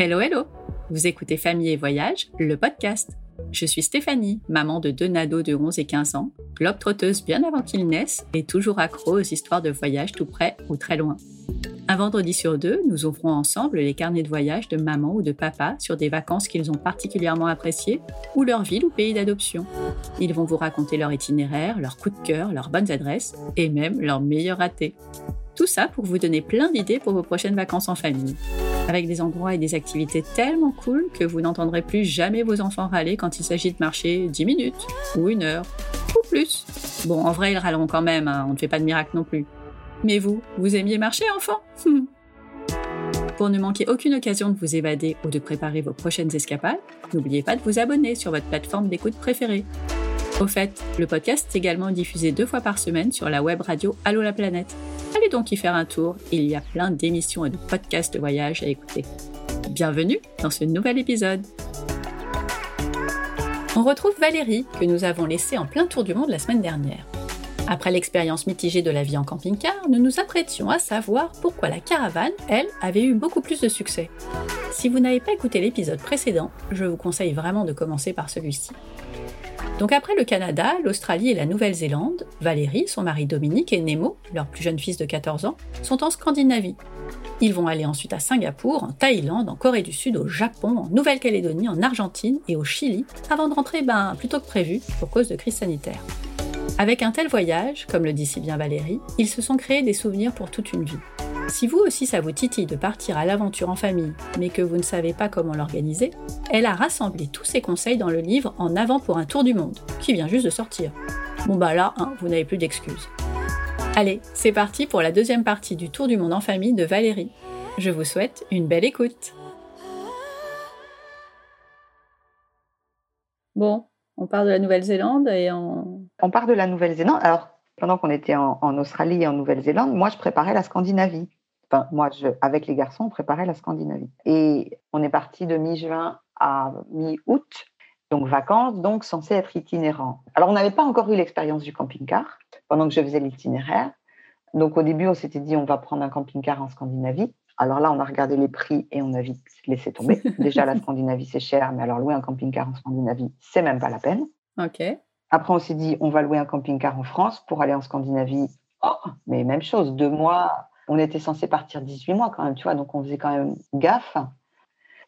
Hello, hello Vous écoutez Famille et Voyage, le podcast. Je suis Stéphanie, maman de deux nados de 11 et 15 ans, globe-trotteuse bien avant qu'ils naissent et toujours accro aux histoires de voyage tout près ou très loin. Un vendredi sur deux, nous ouvrons ensemble les carnets de voyage de maman ou de papa sur des vacances qu'ils ont particulièrement appréciées ou leur ville ou pays d'adoption. Ils vont vous raconter leur itinéraire, leurs coups de cœur, leurs bonnes adresses et même leurs meilleurs ratés. Tout ça pour vous donner plein d'idées pour vos prochaines vacances en famille. Avec des endroits et des activités tellement cool que vous n'entendrez plus jamais vos enfants râler quand il s'agit de marcher 10 minutes, ou une heure, ou plus. Bon, en vrai, ils râleront quand même, hein, on ne fait pas de miracle non plus. Mais vous, vous aimiez marcher, enfant? Pour ne manquer aucune occasion de vous évader ou de préparer vos prochaines escapades, n'oubliez pas de vous abonner sur votre plateforme d'écoute préférée. Au fait, le podcast est également diffusé deux fois par semaine sur la web radio Allo la planète. Allez donc y faire un tour, il y a plein d'émissions et de podcasts de voyage à écouter. Bienvenue dans ce nouvel épisode. On retrouve Valérie, que nous avons laissée en plein tour du monde la semaine dernière. Après l'expérience mitigée de la vie en camping-car, nous nous apprêtions à savoir pourquoi la caravane, elle, avait eu beaucoup plus de succès. Si vous n'avez pas écouté l'épisode précédent, je vous conseille vraiment de commencer par celui-ci. Donc après le Canada, l'Australie et la Nouvelle-Zélande, Valérie, son mari Dominique et Nemo, leur plus jeune fils de 14 ans, sont en Scandinavie. Ils vont aller ensuite à Singapour, en Thaïlande, en Corée du Sud, au Japon, en Nouvelle-Calédonie, en Argentine et au Chili, avant de rentrer ben, plus tôt que prévu pour cause de crise sanitaire. Avec un tel voyage, comme le dit si bien Valérie, ils se sont créés des souvenirs pour toute une vie. Si vous aussi ça vous titille de partir à l'aventure en famille, mais que vous ne savez pas comment l'organiser, elle a rassemblé tous ses conseils dans le livre En avant pour un tour du monde, qui vient juste de sortir. Bon bah là, hein, vous n'avez plus d'excuses. Allez, c'est parti pour la deuxième partie du Tour du monde en famille de Valérie. Je vous souhaite une belle écoute. Bon, on part de la Nouvelle-Zélande et on... On part de la Nouvelle-Zélande. Alors, pendant qu'on était en, Australie et en Nouvelle-Zélande, moi, je préparais la Scandinavie. Enfin, moi, je, avec les garçons, on préparait la Scandinavie. Et on est parti de mi-juin à mi-août, donc vacances, donc censé être itinérant. Alors, on n'avait pas encore eu l'expérience du camping-car pendant que je faisais l'itinéraire. Donc, au début, on s'était dit, on va prendre un camping-car en Scandinavie. Alors là, on a regardé les prix et on a vite laissé tomber. Déjà, la Scandinavie, c'est cher, mais alors louer un camping-car en Scandinavie, c'est même pas la peine. OK. Après, on s'est dit, on va louer un camping-car en France pour aller en Scandinavie. Oh, mais même chose, deux mois. On était censé partir 18 mois quand même, tu vois, donc on faisait quand même gaffe.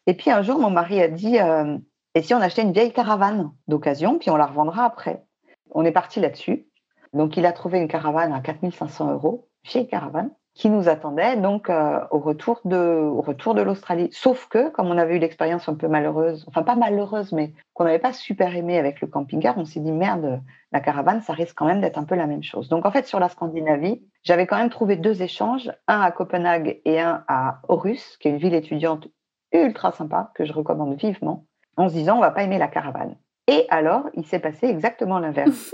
Et puis un jour, mon mari a dit, euh, et si on achetait une vieille caravane d'occasion, puis on la revendra après On est parti là-dessus. Donc, il a trouvé une caravane à 4500 euros, vieille caravane qui nous attendait donc euh, au retour de au retour de l'Australie. Sauf que comme on avait eu l'expérience un peu malheureuse, enfin pas malheureuse, mais qu'on n'avait pas super aimé avec le camping-car, on s'est dit merde, la caravane, ça risque quand même d'être un peu la même chose. Donc en fait sur la Scandinavie, j'avais quand même trouvé deux échanges, un à Copenhague et un à Aarhus, qui est une ville étudiante ultra sympa que je recommande vivement, en se disant on va pas aimer la caravane. Et alors il s'est passé exactement l'inverse.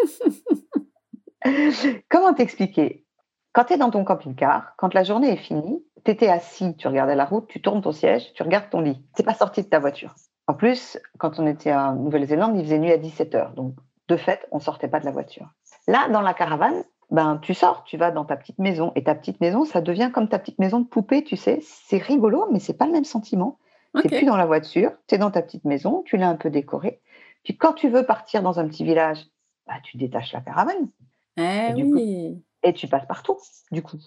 Comment t'expliquer? Quand tu es dans ton camping-car, quand la journée est finie, tu étais assis, tu regardais la route, tu tournes ton siège, tu regardes ton lit. Tu pas sorti de ta voiture. En plus, quand on était en Nouvelle-Zélande, il faisait nuit à 17 h Donc, de fait, on sortait pas de la voiture. Là, dans la caravane, ben, tu sors, tu vas dans ta petite maison. Et ta petite maison, ça devient comme ta petite maison de poupée, tu sais. C'est rigolo, mais c'est pas le même sentiment. Tu n'es plus dans la voiture, tu es dans ta petite maison, tu l'as un peu décorée. Puis quand tu veux partir dans un petit village, bah, tu détaches la caravane. Eh oui et tu passes partout, du coup.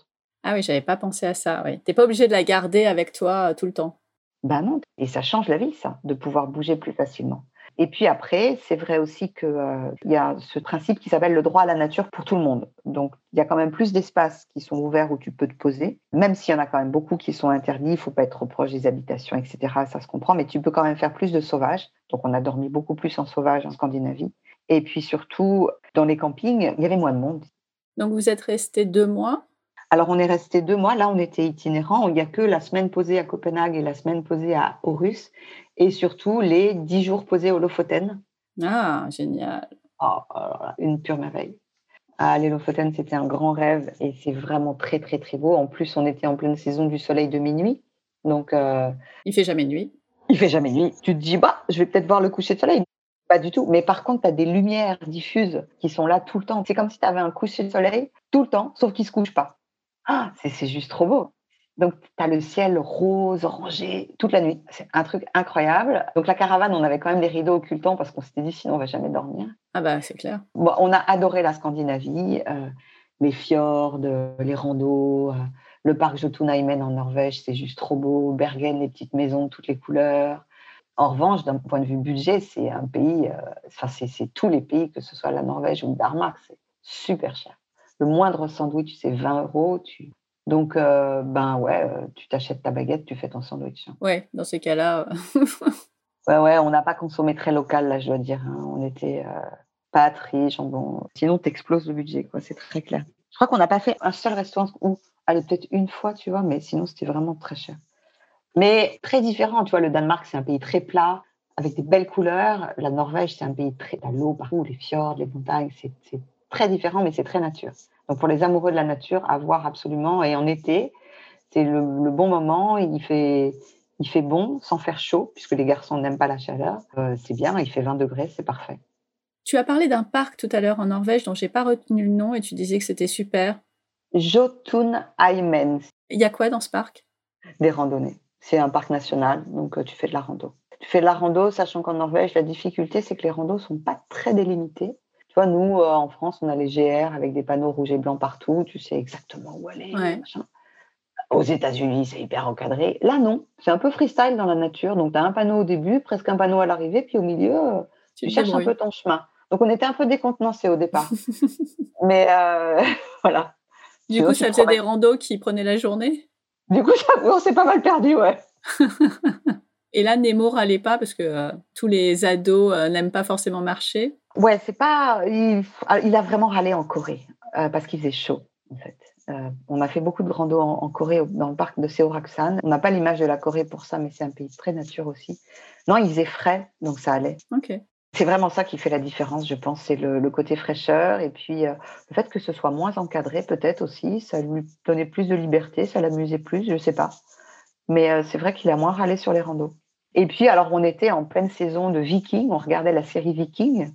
Ah oui, j'avais pas pensé à ça. Oui. T'es pas obligé de la garder avec toi euh, tout le temps. Ben non, et ça change la vie, ça, de pouvoir bouger plus facilement. Et puis après, c'est vrai aussi qu'il euh, y a ce principe qui s'appelle le droit à la nature pour tout le monde. Donc, il y a quand même plus d'espaces qui sont ouverts où tu peux te poser, même s'il y en a quand même beaucoup qui sont interdits, il faut pas être trop proche des habitations, etc. Ça se comprend, mais tu peux quand même faire plus de sauvage. Donc, on a dormi beaucoup plus en sauvage en Scandinavie. Et puis surtout, dans les campings, il y avait moins de monde. Donc vous êtes resté deux mois alors, on est resté deux mois. Là, on était itinérant. Il n'y a que la semaine posée à Copenhague et la semaine posée à Aarhus. Et surtout, les dix jours posés au Lofoten. Ah, génial. Oh, une pure merveille. Ah, les Lofoten, c'était un grand rêve et c'est vraiment très, très, très beau. En plus, on était en pleine saison du soleil de minuit. Donc, euh, il fait jamais nuit. Il fait jamais nuit. Tu te dis, bah, je vais peut-être voir le coucher de soleil. Pas du tout. Mais par contre, tu as des lumières diffuses qui sont là tout le temps. C'est comme si tu avais un coucher de soleil tout le temps, sauf qu'il ne se couche pas. Ah, c'est juste trop beau. Donc, tu as le ciel rose, orangé, toute la nuit. C'est un truc incroyable. Donc, la caravane, on avait quand même des rideaux occultants parce qu'on s'était dit, sinon, on va jamais dormir. Ah bah, c'est clair. Bon, on a adoré la Scandinavie, euh, les fjords, les randos, euh, le parc Jotunheimen en Norvège, c'est juste trop beau. Bergen, les petites maisons, toutes les couleurs. En revanche, d'un point de vue budget, c'est un pays, euh, enfin, c'est tous les pays, que ce soit la Norvège ou le Danemark, c'est super cher. Le moindre sandwich, c'est 20 euros. Tu donc, euh, ben ouais, euh, tu t'achètes ta baguette, tu fais ton sandwich. Ouais, dans ces cas-là. Ouais, ouais, on n'a pas consommé très local, là, je dois dire. Hein. On était pâtes, riz, jambon. Sinon, t'exploses le budget, quoi. C'est très clair. Je crois qu'on n'a pas fait un seul restaurant où, allez, peut-être une fois, tu vois, mais sinon, c'était vraiment très cher. Mais très différent, tu vois, le Danemark, c'est un pays très plat, avec des belles couleurs. La Norvège, c'est un pays très à l'eau partout, les fjords, les montagnes, c'est très différent, mais c'est très nature. Donc pour les amoureux de la nature, à voir absolument. Et en été, c'est le, bon moment. Il fait, il fait bon sans faire chaud, puisque les garçons n'aiment pas la chaleur. Euh, c'est bien, il fait 20 degrés, c'est parfait. Tu as parlé d'un parc tout à l'heure en Norvège dont j'ai pas retenu le nom et tu disais que c'était super. Jotunheimen. Il y a quoi dans ce parc? Des randonnées. C'est un parc national, donc euh, tu fais de la rando. Tu fais de la rando, sachant qu'en Norvège, la difficulté, c'est que les randos sont pas très délimités. Tu vois, nous, euh, en France, on a les GR avec des panneaux rouges et blancs partout. Tu sais exactement où aller. Aux États-Unis, c'est hyper encadré. Là, non. C'est un peu freestyle dans la nature. Donc, tu as un panneau au début, presque un panneau à l'arrivée, puis au milieu, euh, tu, cherches un peu ton chemin. Donc, on était un peu décontenancés au départ. Mais euh, voilà. Du coup, ça faisait des randos qui prenaient la journée? Du coup, on s'est pas mal perdu, ouais. Et là, Nemo râlait pas parce que tous les ados n'aiment pas forcément marcher? Ouais, c'est pas. Il, ah, il, a vraiment râlé en Corée euh, parce qu'il faisait chaud, en fait. Euh, on a fait beaucoup de rando en, Corée, dans le parc de Seoraksan. On n'a pas l'image de la Corée pour ça, mais c'est un pays très nature aussi. Non, il faisait frais, donc ça allait. Ok. C'est vraiment ça qui fait la différence, je pense. C'est le, côté fraîcheur et puis euh, le fait que ce soit moins encadré, peut-être aussi. Ça lui donnait plus de liberté, ça l'amusait plus, je sais pas. Mais c'est vrai qu'il a moins râlé sur les randos. Et puis, alors, on était en pleine saison de Viking, on regardait la série Viking.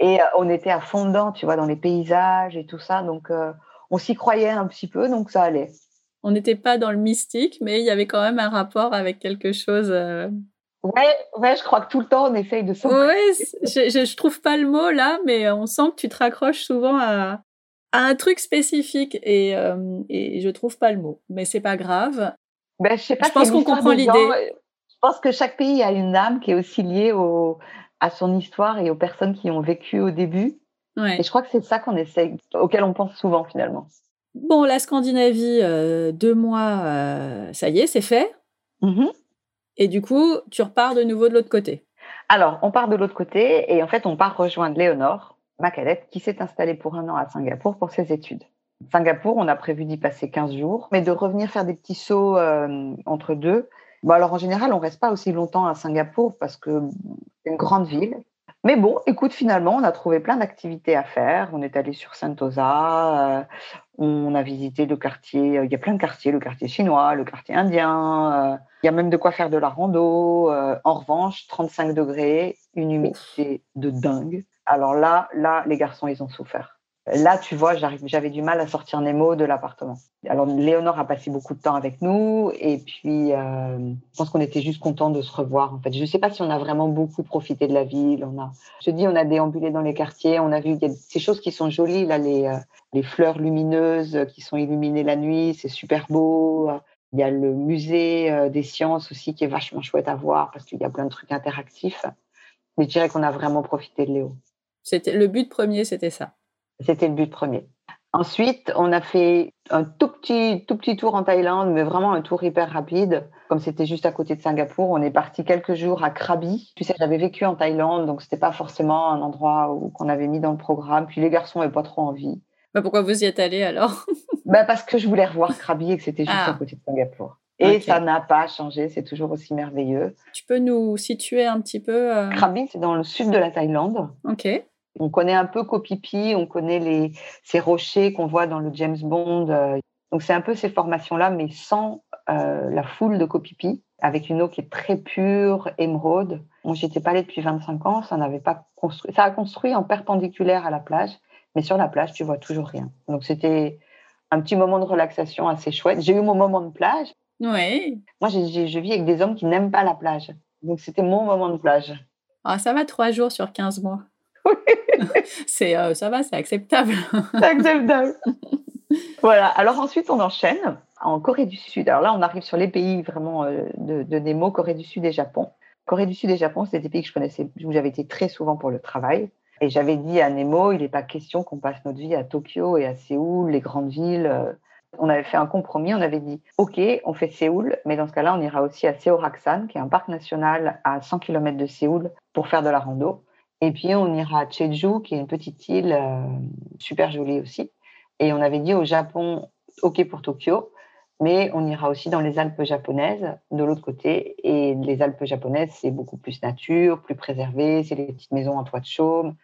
Et euh, on était à fond dedans, tu vois, dans les paysages et tout ça. Donc, euh, on s'y croyait un petit peu, donc ça allait. On n'était pas dans le mystique, mais il y avait quand même un rapport avec quelque chose. Euh... Ouais, ouais, je crois que tout le temps on essaye de s'en. Ouais, je, je, trouve pas le mot là, mais on sent que tu te raccroches souvent à, à un truc spécifique et, euh, et je trouve pas le mot. Mais c'est pas grave. Ben, je sais pas. Je pense qu'on comprend l'idée. Je pense que chaque pays a une âme qui est aussi liée au, à son histoire et aux personnes qui ont vécu au début. Et je crois que c'est ça qu'on essaye, auquel on pense souvent finalement. Bon, la Scandinavie, euh, deux mois, euh, ça y est, c'est fait. Mm-hmm. Et du coup, tu repars de nouveau de l'autre côté. Alors, on part de l'autre côté et en fait, on part rejoindre Léonore, ma cadette, qui s'est installée pour un an à Singapour pour ses études. Singapour, on a prévu d'y passer 15 jours, mais de revenir faire des petits sauts euh, entre deux Bon, alors en général, on reste pas aussi longtemps à Singapour parce que c'est une grande ville. Mais bon, écoute, finalement, on a trouvé plein d'activités à faire. On est allé sur Sentosa, euh, on a visité le quartier, euh, il y a plein de quartiers, le quartier chinois, le quartier indien. Euh, il y a même de quoi faire de la rando. en revanche, 35 degrés, une humidité de dingue. Alors là, là, les garçons, ils ont souffert. Là, tu vois, j'avais du mal à sortir Nemo de l'appartement. Alors, Léonore a passé beaucoup de temps avec nous et puis euh, je pense qu'on était juste contents de se revoir. En fait, je ne sais pas si on a vraiment beaucoup profité de la ville. On a, je te dis, on a déambulé dans les quartiers, on a vu ces choses qui sont jolies là, les, euh, les fleurs lumineuses qui sont illuminées la nuit, c'est super beau. Il y a le musée euh, des sciences aussi qui est vachement chouette à voir parce qu'il y a plein de trucs interactifs. Mais je dirais qu'on a vraiment profité de Léo. C'était le but premier, c'était ça. C'était le but premier. Ensuite, on a fait un tout petit, tout petit tour en Thaïlande, mais vraiment un tour hyper rapide. Comme c'était juste à côté de Singapour, on est parti quelques jours à Krabi. Tu sais, j'avais vécu en Thaïlande, donc c'était pas forcément un endroit qu'on avait mis dans le programme. Puis les garçons n'avaient pas trop envie. Bah pourquoi vous y êtes allé alors? Bah Parce que je voulais revoir Krabi et que c'était juste ah. à côté de Singapour. Et ça n'a pas changé, c'est toujours aussi merveilleux. Tu peux nous situer un petit peu euh... Krabi, c'est dans le sud de la Thaïlande. Ok. On connaît un peu Koh on connaît les, ces rochers qu'on voit dans le James Bond. Euh. Donc c'est un peu ces formations-là, mais sans euh, la foule de Koh avec une eau qui est très pure, émeraude. Moi, j'étais pas allée depuis 25 ans, ça n'avait pas construit. Ça a construit en perpendiculaire à la plage, mais sur la plage, tu vois toujours rien. Donc c'était un petit moment de relaxation assez chouette. J'ai eu mon moment de plage. Oui. Moi, je vis avec des hommes qui n'aiment pas la plage. Donc, c'était mon moment de plage. Ah, ça va trois jours sur 15 mois. Oui. c'est, euh, ça va, c'est acceptable. c'est acceptable. voilà. Alors ensuite, on enchaîne en Corée du Sud. Alors là, on arrive sur les pays vraiment euh, de, de, Nemo, Corée du Sud et Japon. Corée du Sud et Japon, c'est des pays que je connaissais, où j'avais été très souvent pour le travail. Et j'avais dit à Nemo, il n'est pas question qu'on passe notre vie à Tokyo et à Séoul, les grandes villes. On avait fait un compromis, on avait dit, OK, on fait Séoul, mais dans ce cas-là, on ira aussi à Seoraksan, qui est un parc national à 100 km de Séoul, pour faire de la rando. Et puis, on ira à Jeju, qui est une petite île euh, super jolie aussi. Et on avait dit au Japon, OK pour Tokyo, mais on ira aussi dans les Alpes japonaises, de l'autre côté. Et les Alpes japonaises, c'est beaucoup plus nature, plus préservé, c'est les petites maisons en toit de chaume,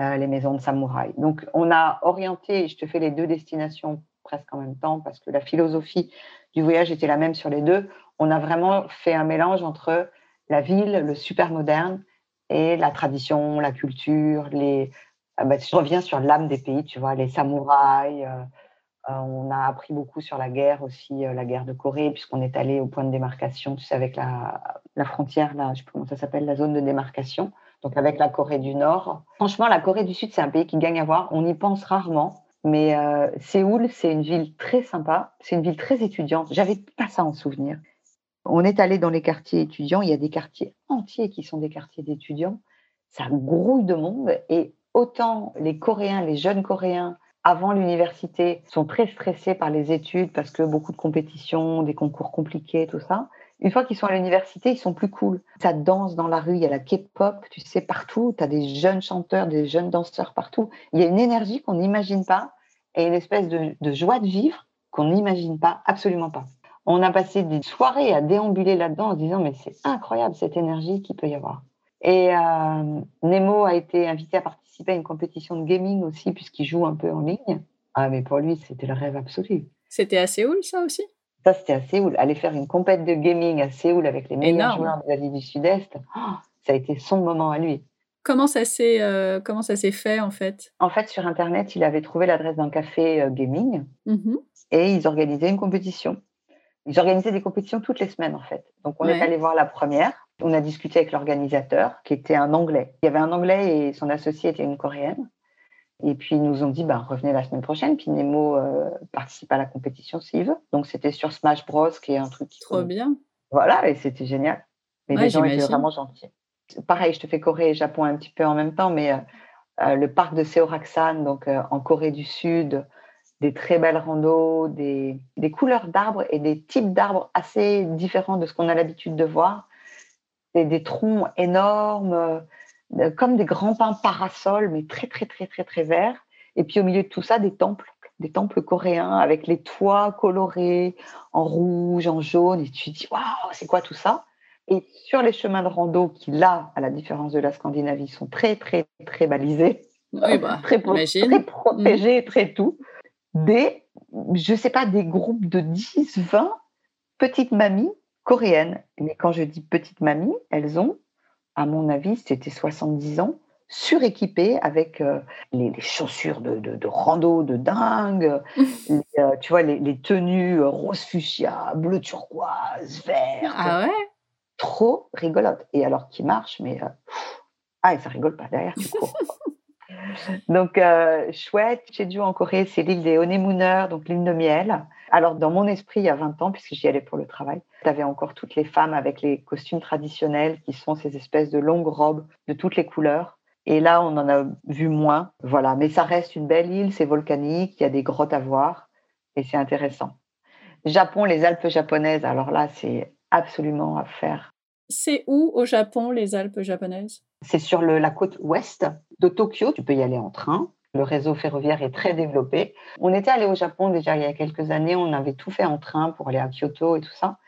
euh, les maisons de samouraï. Donc, on a orienté, je te fais les deux destinations presque en même temps parce que la philosophie du voyage était la même sur les deux. On a vraiment fait un mélange entre la ville, le super moderne et la tradition, la culture, les. Ah bah, je reviens sur l'âme des pays, tu vois, les samouraïs. Euh, euh, on a appris beaucoup sur la guerre aussi, euh, la guerre de Corée, puisqu'on est allé au point de démarcation, tu sais, avec la, la frontière, là, je sais pas comment ça s'appelle, la zone de démarcation, donc avec la Corée du Nord. Franchement, la Corée du Sud, c'est un pays qui gagne à voir. On y pense rarement. Mais Séoul, c'est une ville très sympa, c'est une ville très étudiante. J'avais pas ça en souvenir. On est allé dans les quartiers étudiants, il y a des quartiers entiers qui sont des quartiers d'étudiants. Ça grouille de monde et autant les Coréens, les jeunes Coréens, avant l'université, sont très stressés par les études parce que beaucoup de compétitions, des concours compliqués, tout ça. Une fois qu'ils sont à l'université, ils sont plus cool. Ça danse dans la rue, il y a la K-pop, tu sais, partout. Tu as des jeunes chanteurs, des jeunes danseurs partout. Il y a une énergie qu'on n'imagine pas et une espèce de, joie de vivre qu'on n'imagine pas, absolument pas. On a passé des soirées à déambuler là-dedans en se disant mais c'est incroyable cette énergie qu'il peut y avoir. Et euh, Nemo a été invité à participer à une compétition de gaming aussi puisqu'il joue un peu en ligne. Ah mais pour lui c'était le rêve absolu. C'était à Séoul ça aussi? Ça c'était à Séoul. Aller faire une compète de gaming à Séoul avec les meilleurs joueurs de l'Asie du Sud-Est, oh, ça a été son moment à lui. Comment ça s'est euh, comment ça s'est fait en fait? En fait, sur internet, il avait trouvé l'adresse d'un café euh, gaming mmh et ils organisaient une compétition. Ils organisaient des compétitions toutes les semaines en fait. Donc on est allé voir la première. On a discuté avec l'organisateur qui était un Anglais. Il y avait un Anglais et son associé était une Coréenne. Et puis ils nous ont dit bah, revenez la semaine prochaine. Puis Nemo euh, participe à la compétition s'il veut. Donc c'était sur Smash Bros qui est un truc. Trop bien. Voilà et c'était génial. Mais les gens étaient vraiment gentils pareil, je te fais Corée et Japon un petit peu en même temps, mais euh, euh, le parc de Seoraksan, donc en Corée du Sud, des très belles randos, des, des couleurs d'arbres et des types d'arbres assez différents de ce qu'on a l'habitude de voir. Des, des troncs énormes, comme des grands pins parasols, mais très, très, très, très, très verts. Et puis au milieu de tout ça, des temples, des temples coréens avec les toits colorés en rouge, en jaune. Et tu te dis, waouh, c'est quoi tout ça? Et sur les chemins de rando qui, là, à la différence de la Scandinavie, sont très, très, très balisés, bah, très, très, protégés, mm. très tout, des, je sais pas, des groupes de 10, 20 petites mamies coréennes. Mais quand je dis petites mamies, elles ont, à mon avis, c'était 70 ans, suréquipées avec euh, les, chaussures de, de, rando de dingue, euh, tu vois, les, les tenues rose fuchsia, bleu turquoise, vert. Ah ouais? Trop rigolote. Et alors qui marche, mais euh, ah, et ça rigole pas derrière, tu cours. donc euh, chouette, Dieu en Corée, c'est l'île des honeymooners, donc l'île de miel. Alors dans mon esprit, il y a 20 ans, puisque j'y allais pour le travail, tu avais encore toutes les femmes avec les costumes traditionnels, qui sont ces espèces de longues robes de toutes les couleurs. Et là, on en a vu moins. Voilà, mais ça reste une belle île, c'est volcanique, il y a des grottes à voir, et c'est intéressant. Japon, les Alpes japonaises, alors là, c'est absolument à faire. C'est où au Japon les Alpes japonaises? C'est sur la côte ouest de Tokyo. Tu peux y aller en train. Le réseau ferroviaire est très développé. On était allé au Japon déjà il y a quelques années. On avait tout fait en train pour aller à Kyoto et tout ça.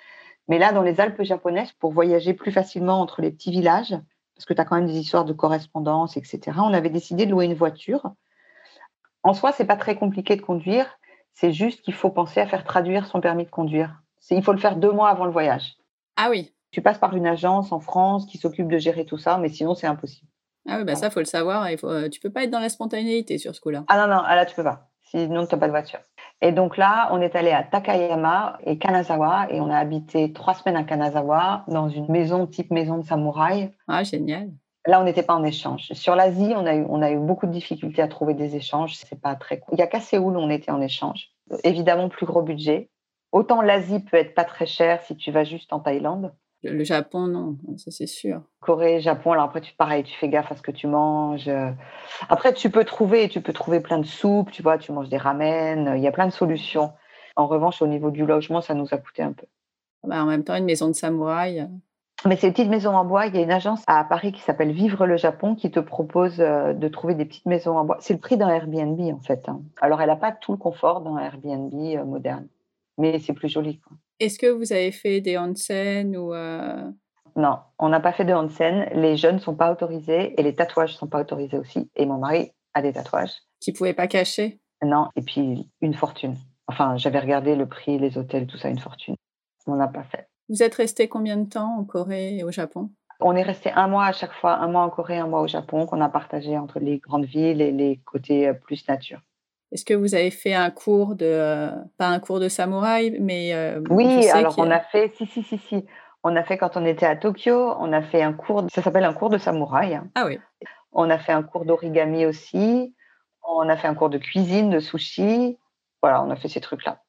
Mais là, dans les Alpes japonaises, pour voyager plus facilement entre les petits villages, parce que tu as quand même des histoires de correspondance, etc., on avait décidé de louer une voiture. En soi, c'est pas très compliqué de conduire. C'est juste qu'il faut penser à faire traduire son permis de conduire. Il faut le faire deux mois avant le voyage. Ah oui. Tu passes par une agence en France qui s'occupe de gérer tout ça, mais sinon, c'est impossible. Ah oui, bah ça, faut le savoir. Il faut, euh, tu peux pas être dans la spontanéité sur ce coup-là. Ah non, non, ah là, tu peux pas. Sinon, tu n'as pas de voiture. Et donc là, on est allé à Takayama et Kanazawa et on a habité trois semaines à Kanazawa dans une maison type maison de samouraï. Ah, génial. Là, on n'était pas en échange. Sur l'Asie, on a eu, on a eu beaucoup de difficultés à trouver des échanges. C'est pas très cool. Il y a qu'à Séoul où on était en échange. Évidemment, plus gros budget. Autant l'Asie peut être pas très cher si tu vas juste en Thaïlande. Le Japon, non, ça c'est sûr. Corée, Japon, alors après, tu, pareil, tu fais gaffe à ce que tu manges. Après, tu peux trouver, tu peux trouver plein de soupes, tu vois, tu manges des ramen, il y a plein de solutions. En revanche, au niveau du logement, ça nous a coûté un peu. Bah, en même temps, une maison de samouraï. Mais c'est une petite maison en bois. Il y a une agence à Paris qui s'appelle Vivre le Japon qui te propose euh, de trouver des petites maisons en bois. C'est le prix d'un Airbnb en fait. Hein. Alors elle n'a pas tout le confort d'un Airbnb euh, moderne, mais c'est plus joli. Est-ce que vous avez fait des onsen ou euh... Non, on n'a pas fait de onsen. Les jeunes ne sont pas autorisés et les tatouages ne sont pas autorisés aussi. Et mon mari a des tatouages. Qui ne pouvaient pas cacher? Non, et puis une fortune. Enfin, j'avais regardé le prix, les hôtels, tout ça, une fortune. On n'a pas fait. Vous êtes resté combien de temps en Corée et au Japon? On est resté un mois à chaque fois, un mois en Corée, un mois au Japon, qu'on a partagé entre les grandes villes et les côtés euh, plus nature. Est-ce que vous avez fait un cours de, euh, pas un cours de samouraï, mais euh, oui, alors on a fait, si si si si, on a fait quand on était à Tokyo, on a fait un cours, ça s'appelle un cours de samouraï. Ah oui. On a fait un cours d'origami aussi. On a fait un cours de cuisine, de sushi. Voilà, on a fait ces trucs-là.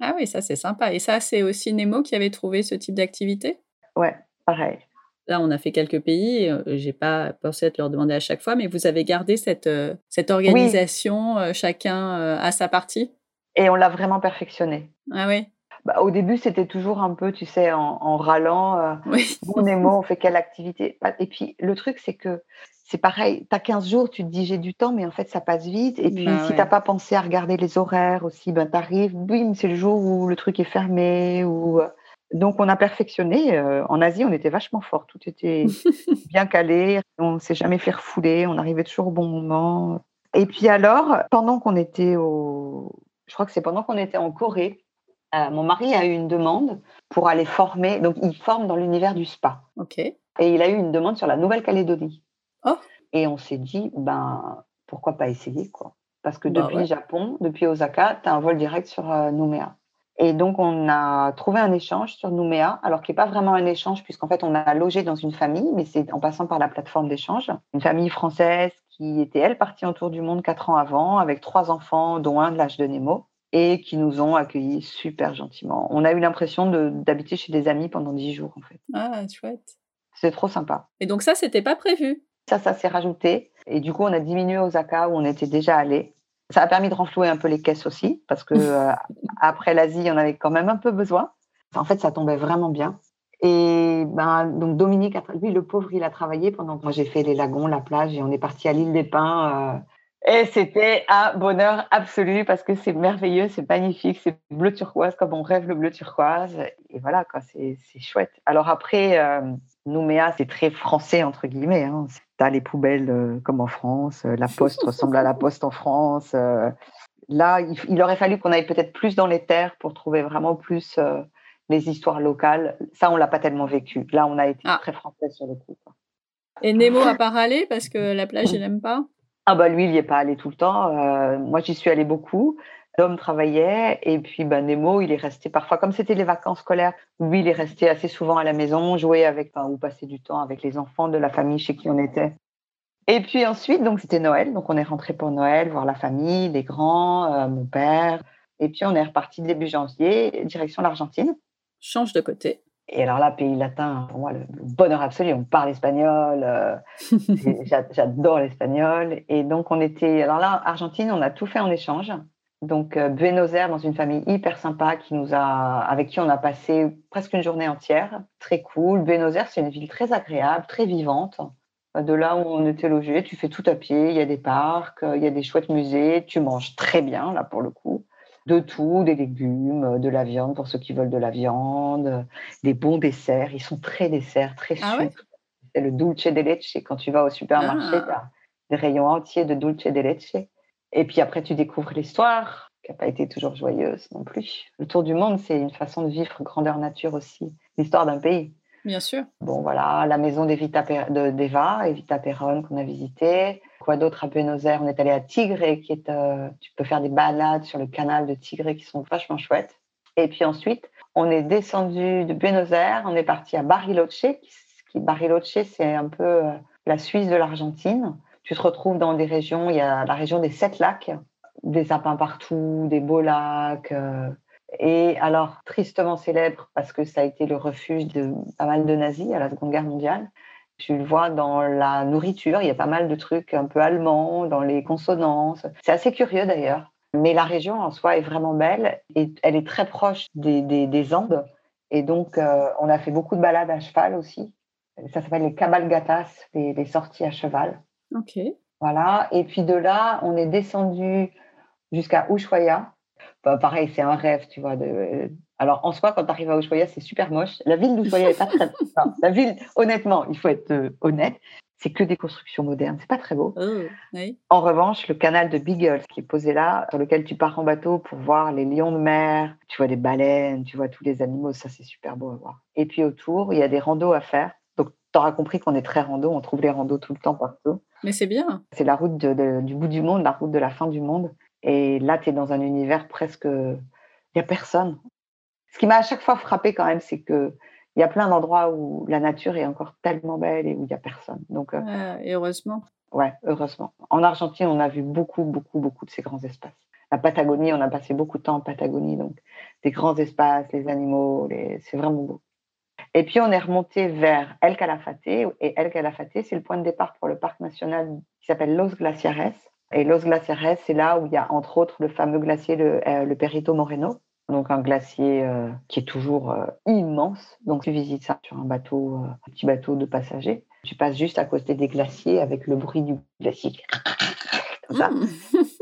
Ah oui, ça c'est sympa. Et ça, c'est aussi Nemo qui avait trouvé ce type d'activité? Ouais, pareil. Là, on a fait quelques pays. Euh, j'ai pas pensé à te leur demander à chaque fois, mais vous avez gardé cette, euh, cette organisation, euh, chacun à sa partie? Et on l'a vraiment perfectionné. Ah oui bah, Au début, c'était toujours un peu, tu sais, en, en râlant. oui. Bon, Nemo, on fait quelle activité? Et puis, le truc, c'est que c'est pareil, tu as 15 jours, tu te dis j'ai du temps, mais en fait, ça passe vite. Et puis, bah si tu n'as pas pensé à regarder les horaires aussi, ben, tu arrives, mais c'est le jour où le truc est fermé. Ou... Donc, on a perfectionné. Euh, en Asie, on était vachement fort. Tout était bien calé. On ne s'est jamais fait refouler. On arrivait toujours au bon moment. Et puis, alors, pendant qu'on était au. Je crois que c'est pendant qu'on était en Corée, euh, mon mari a eu une demande pour aller former. Donc, il forme dans l'univers du spa. OK. Et il a eu une demande sur la Nouvelle-Calédonie. Oh. Et on s'est dit, ben, pourquoi pas essayer, quoi. Parce que bah depuis Japon, depuis Osaka, tu as un vol direct sur euh, Nouméa. Et donc, on a trouvé un échange sur Nouméa, alors qui n'est pas vraiment un échange, puisqu'en fait, on a logé dans une famille, mais c'est en passant par la plateforme d'échange. Une famille française qui était, elle, partie en tour du monde quatre ans avant, avec trois enfants, dont un de l'âge de Nemo, et qui nous ont accueillis super gentiment. On a eu l'impression d'habiter chez des amis pendant dix jours, en fait. Ah, chouette. C'est trop sympa. Et donc ça, c'était pas prévu ça, ça s'est rajouté. Et du coup, on a diminué Osaka où on était déjà allé. Ça a permis de renflouer un peu les caisses aussi, parce que euh, après l'Asie, on avait quand même un peu besoin. En fait, ça tombait vraiment bien. Et ben, donc Dominique, lui, le pauvre, il a travaillé pendant que moi j'ai fait les lagons, la plage, et on est parti à l'île des Pins. Euh, et c'était un bonheur absolu parce que c'est merveilleux, c'est magnifique, c'est bleu turquoise comme on rêve le bleu turquoise. Et voilà, quoi, c'est chouette. Alors après, euh, Nouméa, c'est très français, entre guillemets. Hein. Tu as les poubelles euh, comme en France, euh, la poste ressemble à la poste en France. Euh. là, il, aurait fallu qu'on aille peut-être plus dans les terres pour trouver vraiment plus les histoires locales. Ça, on l'a pas tellement vécu. Là, on a été ah. très français sur le coup. Et Nemo a pas râlé parce que la plage, il n'aime pas? Ah bah lui, il n'y est pas allé tout le temps. moi, j'y suis allée beaucoup. L'homme travaillait et puis ben, Nemo, il est resté parfois, comme c'était les vacances scolaires, lui, il est resté assez souvent à la maison, jouer avec, ou passer du temps avec les enfants de la famille chez qui on était. Et puis ensuite, donc c'était Noël, donc on est rentré pour Noël, voir la famille, les grands, euh, mon père. Et puis on est reparti début janvier, direction l'Argentine. Change de côté. Et alors là, pays latin, pour moi, le, bonheur absolu. On parle espagnol. Euh, j'adore l'espagnol. Et donc, on était. Alors là, Argentine, on a tout fait en échange. Donc, euh, Buenos Aires, dans une famille hyper sympa qui nous a, avec qui on a passé presque une journée entière. Très cool. Buenos Aires, c'est une ville très agréable, très vivante. De là où on était logé, tu fais tout à pied. Il y a des parcs, il y a des chouettes musées. Tu manges très bien, là, pour le coup. De tout, des légumes, de la viande pour ceux qui veulent de la viande, des bons desserts. Ils sont très desserts, très ah c'est le dulce de leche. Quand tu vas au supermarché, ah. tu as des rayons entiers de dulce de leche. Et puis après, tu découvres l'histoire, qui n'a pas été toujours joyeuse non plus. Le tour du monde, c'est une façon de vivre grandeur nature aussi, l'histoire d'un pays. Bien sûr. Bon, voilà, la maison d'Eva, Evita Perron qu'on a visitée. Quoi d'autre à Buenos Aires? On est allé à Tigre, qui est, euh, tu peux faire des balades sur le canal de Tigre qui sont vachement chouettes. Et puis ensuite, on est descendu de Buenos Aires, on est parti à Bariloche. Qui, Bariloche, c'est un peu euh, la Suisse de l'Argentine. Tu te retrouves dans des régions, il y a la région des sept lacs, des sapins partout, des beaux lacs. Euh, et alors, tristement célèbre parce que ça a été le refuge de pas mal de nazis à la Seconde Guerre mondiale. Tu le vois dans la nourriture, il y a pas mal de trucs un peu allemands, dans les consonances. C'est assez curieux d'ailleurs. Mais la région en soi est vraiment belle et elle est très proche des, des, Andes. Et donc, euh, on a fait beaucoup de balades à cheval aussi. Ça s'appelle les cabalgatas, les, les, sorties à cheval. Ok. Voilà. Et puis de là, on est descendu jusqu'à Ushuaia. Bah, pareil, c'est un rêve, tu vois. De... Alors, en soi, quand tu arrives à Ushuaia, c'est super moche. La ville d'Ushuaia n'est pas très. la ville, honnêtement, il faut être euh, honnête, c'est que des constructions modernes. C'est pas très beau. Oh, en revanche, le canal de Beagle, qui est posé là, sur lequel tu pars en bateau pour voir les lions de mer, tu vois des baleines, tu vois tous les animaux, ça c'est super beau à voir. Et puis autour, il y a des randos à faire. Donc, tu auras compris qu'on est très rando, on trouve les randos tout le temps partout. Mais c'est bien. C'est la route du bout du monde, la route de la fin du monde. Et là, tu es dans un univers presque. Il n'y a personne. Ce qui m'a à chaque fois frappé quand même, c'est que il y a plein d'endroits où la nature est encore tellement belle et où il n'y a personne. Donc, euh, et heureusement. Ouais, heureusement. En Argentine, on a vu beaucoup, beaucoup, beaucoup de ces grands espaces. La Patagonie, on a passé beaucoup de temps en Patagonie, donc des grands espaces, les animaux, les... c'est vraiment beau. Et puis, on est remonté vers El Calafate. Et El Calafate, c'est le point de départ pour le parc national qui s'appelle Los Glaciares. Et Los Glaciares, c'est là où il y a entre autres le fameux glacier, le, euh, le Perito Moreno. Donc un glacier euh, qui est toujours euh, immense. Donc tu visites ça sur un bateau, petit bateau de passagers. Tu passes juste à côté des glaciers avec le bruit du glacier. Comme ça.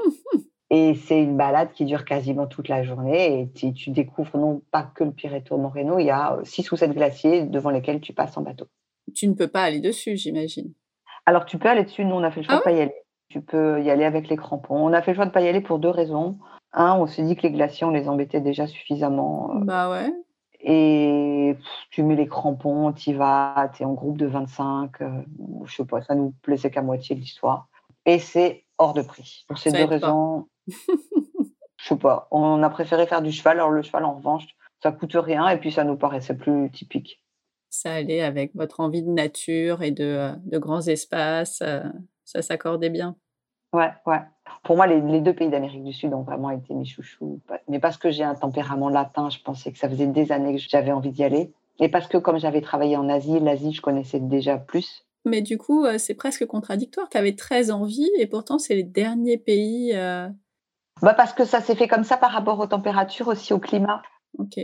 Et c'est une balade qui dure quasiment toute la journée et tu, tu, découvres non pas que le Perito Moreno, il y a six ou sept glaciers devant lesquels tu passes en bateau. Tu ne peux pas aller dessus, j'imagine. Alors tu peux aller dessus, nous on a fait le choix de ah pas y aller tu peux y aller avec les crampons. On a fait le choix de ne pas y aller pour deux raisons. Un, on s'est dit que les glaciers, on les embêtait déjà suffisamment. Euh, bah ouais. Et tu mets les crampons, tu vas, tu es en groupe de 25. Je euh, je sais pas, ça nous plaisait qu'à moitié l'histoire. Et c'est hors de prix. Pour ces deux raisons, je sais pas. On a préféré faire du cheval. Alors le cheval, en revanche, ça coûte rien et puis ça nous paraissait plus typique. Ça allait avec votre envie de nature et de, euh, de grands espaces. Ça s'accordait bien. Ouais, ouais. Pour moi, les, deux pays d'Amérique du Sud ont vraiment été mes chouchous. Mais parce que j'ai un tempérament latin, je pensais que ça faisait des années que j'avais envie d'y aller. Et parce que comme j'avais travaillé en Asie, l'Asie, je connaissais déjà plus. Mais du coup, euh, c'est presque contradictoire. Tu avais très envie et pourtant, c'est les derniers pays. Euh, bah parce que ça s'est fait comme ça par rapport aux températures, aussi au climat. Ok.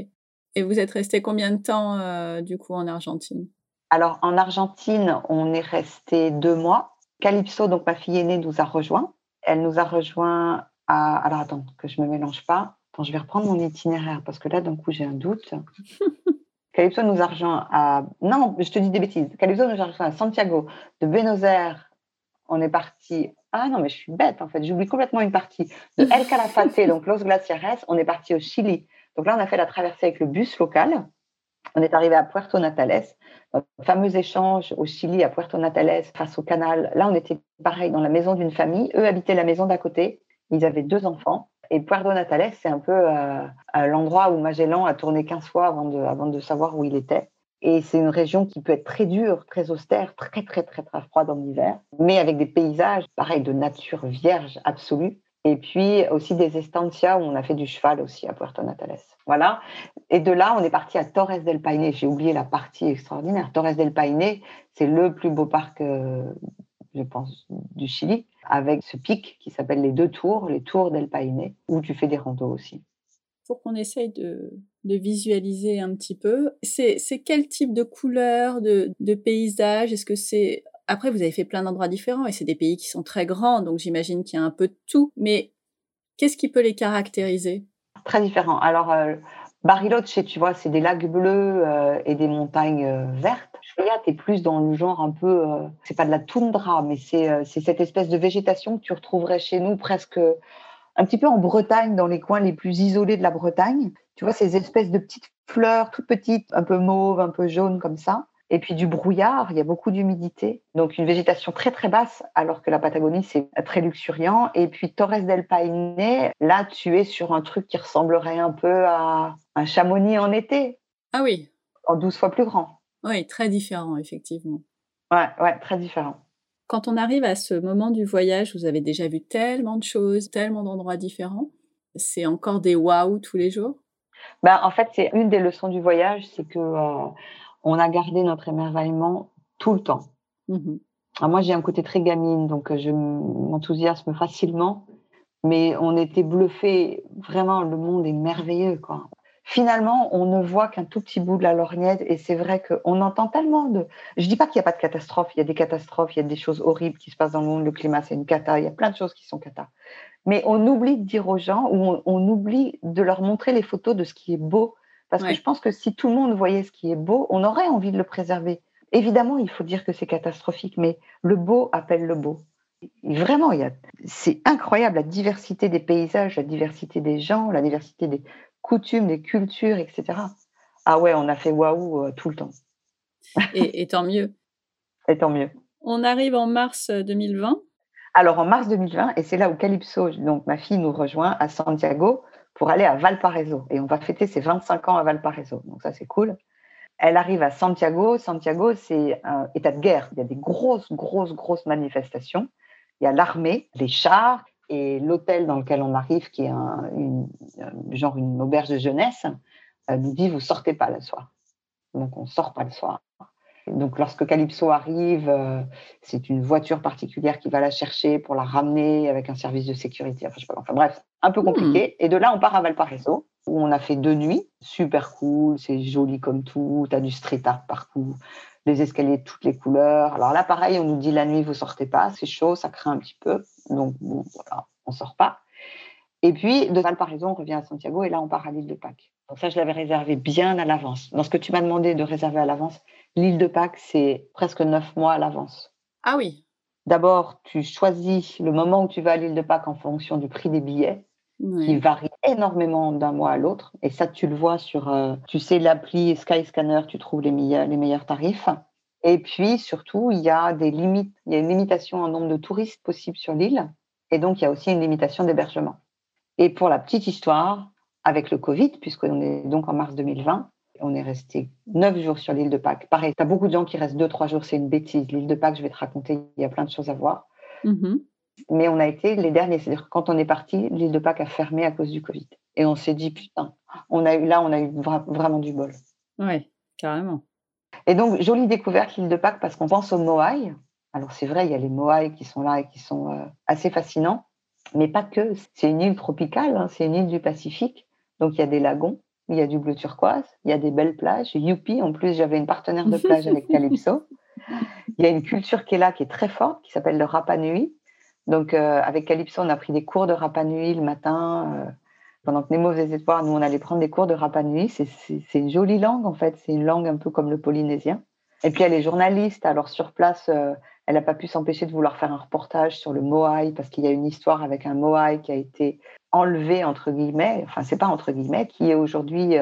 Et vous êtes resté combien de temps, euh, du coup, en Argentine? Alors, en Argentine, on est resté deux mois. Calypso, donc ma fille aînée, nous a rejoint. Elle nous a rejoint à. Alors attends, que je ne me mélange pas. Attends, je vais reprendre mon itinéraire parce que là, d'un coup, j'ai un doute. Calypso nous a rejoint à. Non, je te dis des bêtises. Calypso nous a rejoint à Santiago. De Buenos Aires, on est parti. Ah non, mais je suis bête en fait. J'oublie complètement une partie. De El Calafate, donc Los Glaciares, on est parti au Chili. Donc là, on a fait la traversée avec le bus local. On est arrivé à Puerto Natales. Notre fameux échange au Chili, à Puerto Natales, face au canal. Là, on était pareil dans la maison d'une famille. Eux habitaient la maison d'à côté. Ils avaient deux enfants. Et Puerto Natales, c'est un peu euh, l'endroit où Magellan a tourné 15 fois avant de, avant de savoir où il était. Et c'est une région qui peut être très dure, très austère, très, très, très, très froide en hiver, mais avec des paysages, pareil, de nature vierge absolue. Et puis aussi des estancias où on a fait du cheval aussi à Puerto Natales. Voilà. Et de là, on est parti à Torres del Paine. J'ai oublié la partie extraordinaire. Torres del Paine, c'est le plus beau parc, euh, je pense, du Chili, avec ce pic qui s'appelle les deux tours, les tours del Paine, où tu fais des randos aussi. Pour qu'on essaye de, visualiser un petit peu, c'est quel type de couleur, de, de paysage? Est-ce que c'est après, vous avez fait plein d'endroits différents et c'est des pays qui sont très grands, donc j'imagine qu'il y a un peu de tout. Mais qu'est-ce qui peut les caractériser? Très différent. Alors, euh, Bariloche, tu vois, c'est des lacs bleus euh, et des montagnes euh, vertes. Choya, tu es plus dans le genre un peu, c'est pas de la toundra, mais c'est cette espèce de végétation que tu retrouverais chez nous presque un petit peu en Bretagne, dans les coins les plus isolés de la Bretagne. Tu vois, ces espèces de petites fleurs toutes petites, un peu mauves, un peu jaunes comme ça Et puis du brouillard, il y a beaucoup d'humidité. Donc une végétation très très basse, alors que la Patagonie, c'est très luxuriant. Et puis Torres del Paine, là, tu es sur un truc qui ressemblerait un peu à un Chamonix en été. Ah oui. En 12 fois plus grand. Oui, très différent, effectivement. Ouais, ouais, très différent. Quand on arrive à ce moment du voyage, vous avez déjà vu tellement de choses, tellement d'endroits différents. C'est encore des waouh tous les jours? Ben, En fait, c'est une des leçons du voyage, c'est que euh, on a gardé notre émerveillement tout le temps. Mmh moi, j'ai un côté très gamine, donc euh, je m'enthousiasme facilement, mais on était bluffés. Vraiment, le monde est merveilleux, quoi. Finalement, on ne voit qu'un tout petit bout de la lorgnette, et c'est vrai qu'on entend tellement de. Je dis pas qu'il n'y a pas de catastrophe. Il y a des catastrophes, il y a des choses horribles qui se passent dans le monde. Le climat, c'est une cata. Il y a plein de choses qui sont cata. Mais on oublie de dire aux gens, ou on oublie de leur montrer les photos de ce qui est beau parce que je pense que si tout le monde voyait ce qui est beau, on aurait envie de le préserver. Évidemment, il faut dire que c'est catastrophique, mais le beau appelle le beau. vraiment, c'est incroyable la diversité des paysages, la diversité des gens, la diversité des coutumes, des cultures, etc. Ah ouais, on a fait waouh euh, tout le temps. Et, et, tant mieux. Et tant mieux. On arrive en mars 2020. Euh, Alors en mars 2020, et c'est là où Calypso, donc ma fille, nous rejoint à Santiago pour aller à Valparaiso. Et on va fêter ses 25 ans à Valparaiso. Donc ça, c'est cool. Elle arrive à Santiago. Santiago, c'est un état de guerre. Il y a des grosses, grosses, grosses manifestations. Il y a l'armée, les chars et l'hôtel dans lequel on arrive, qui est un, une, genre une auberge de jeunesse, euh, nous dit vous sortez pas le soir. Donc on sort pas le soir. Donc, lorsque Calypso arrive, euh, c'est une voiture particulière qui va la chercher pour la ramener avec un service de sécurité. Enfin, je sais pas, enfin bref, un peu compliqué. Hmm. Et de là, on part à Valparaiso, où on a fait deux nuits. Super cool, c'est joli comme tout. Tu as du street art partout, des escaliers de toutes les couleurs. Alors là, pareil, on nous dit la nuit, vous sortez pas, c'est chaud, ça craint un petit peu. Donc, bon, voilà, on sort pas. Et puis, de Valparaiso, on revient à Santiago et là, on part à l'île de Pâques. Donc ça, je l'avais réservé bien à l'avance. Dans ce que tu m'as demandé de réserver à l'avance, l'île de Pâques, c'est presque neuf mois à l'avance. Ah oui. D'abord, tu choisis le moment où tu vas à l'île de Pâques en fonction du prix des billets, qui varie énormément d'un mois à l'autre. Et ça, tu le vois sur, euh, tu sais, l'appli Skyscanner, tu trouves les meilleurs, les meilleurs tarifs. Et puis, surtout, il y a des limites. Il y a une limitation en nombre de touristes possibles sur l'île. Et donc, il y a aussi une limitation d'hébergement. Et pour la petite histoire, avec le Covid, puisqu'on est donc en mars 2020, on est resté neuf jours sur l'île de Pâques. Pareil, tu as beaucoup de gens qui restent deux, trois jours, c'est une bêtise. L'île de Pâques, je vais te raconter, il y a plein de choses à voir. Mm-hmm. Mais on a été les derniers, c'est-à-dire quand on est parti, l'île de Pâques a fermé à cause du Covid. Et on s'est dit, putain, on a eu, là, on a eu vraiment du bol. Oui, carrément. Et donc, jolie découverte, l'île de Pâques, parce qu'on pense aux Moai. Alors, c'est vrai, il y a les Moai qui sont là et qui sont euh, assez fascinants mais pas que. C'est une île tropicale, hein, c'est une île du Pacifique. Donc il y a des lagons, il y a du bleu turquoise, il y a des belles plages. Youpi, en plus, j'avais une partenaire de plage avec Calypso. Il y a une culture qui est là, qui est très forte, qui s'appelle le Rapa Nui. Donc euh, avec Calypso, on a pris des cours de Rapa Nui le matin. Euh, pendant que Nemo faisait espoirs, nous, on allait prendre des cours de Rapa Nui. C'est une jolie langue, en fait. C'est une langue un peu comme le polynésien. Et puis elle est journaliste, alors sur place, euh, elle n'a pas pu s'empêcher de vouloir faire un reportage sur le Moai parce qu'il y a une histoire avec un Moai qui a été enlevé entre guillemets, enfin c'est pas entre guillemets, qui est aujourd'hui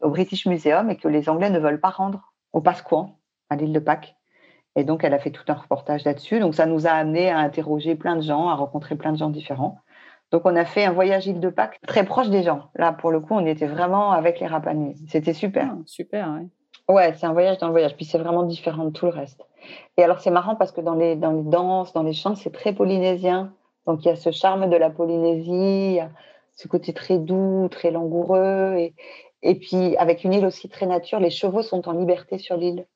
au British Museum et que les Anglais ne veulent pas rendre au Pasquan à l'île de Pâques. Et donc elle a fait tout un reportage là-dessus. Donc ça nous a amené à interroger plein de gens, à rencontrer plein de gens différents. Donc on a fait un voyage île de Pâques très proche des gens. Là pour le coup on était vraiment avec les Rapanui. C'était super. Ah, super, oui. Ouais, c'est un voyage dans le voyage. Puis c'est vraiment différent de tout le reste. Et alors c'est marrant parce que dans les, dans les danses, dans les chants, c'est très polynésien. Donc il y a ce charme de la Polynésie, ce côté très doux, très langoureux. Et, et puis avec une île aussi très nature, les chevaux sont en liberté sur l'île.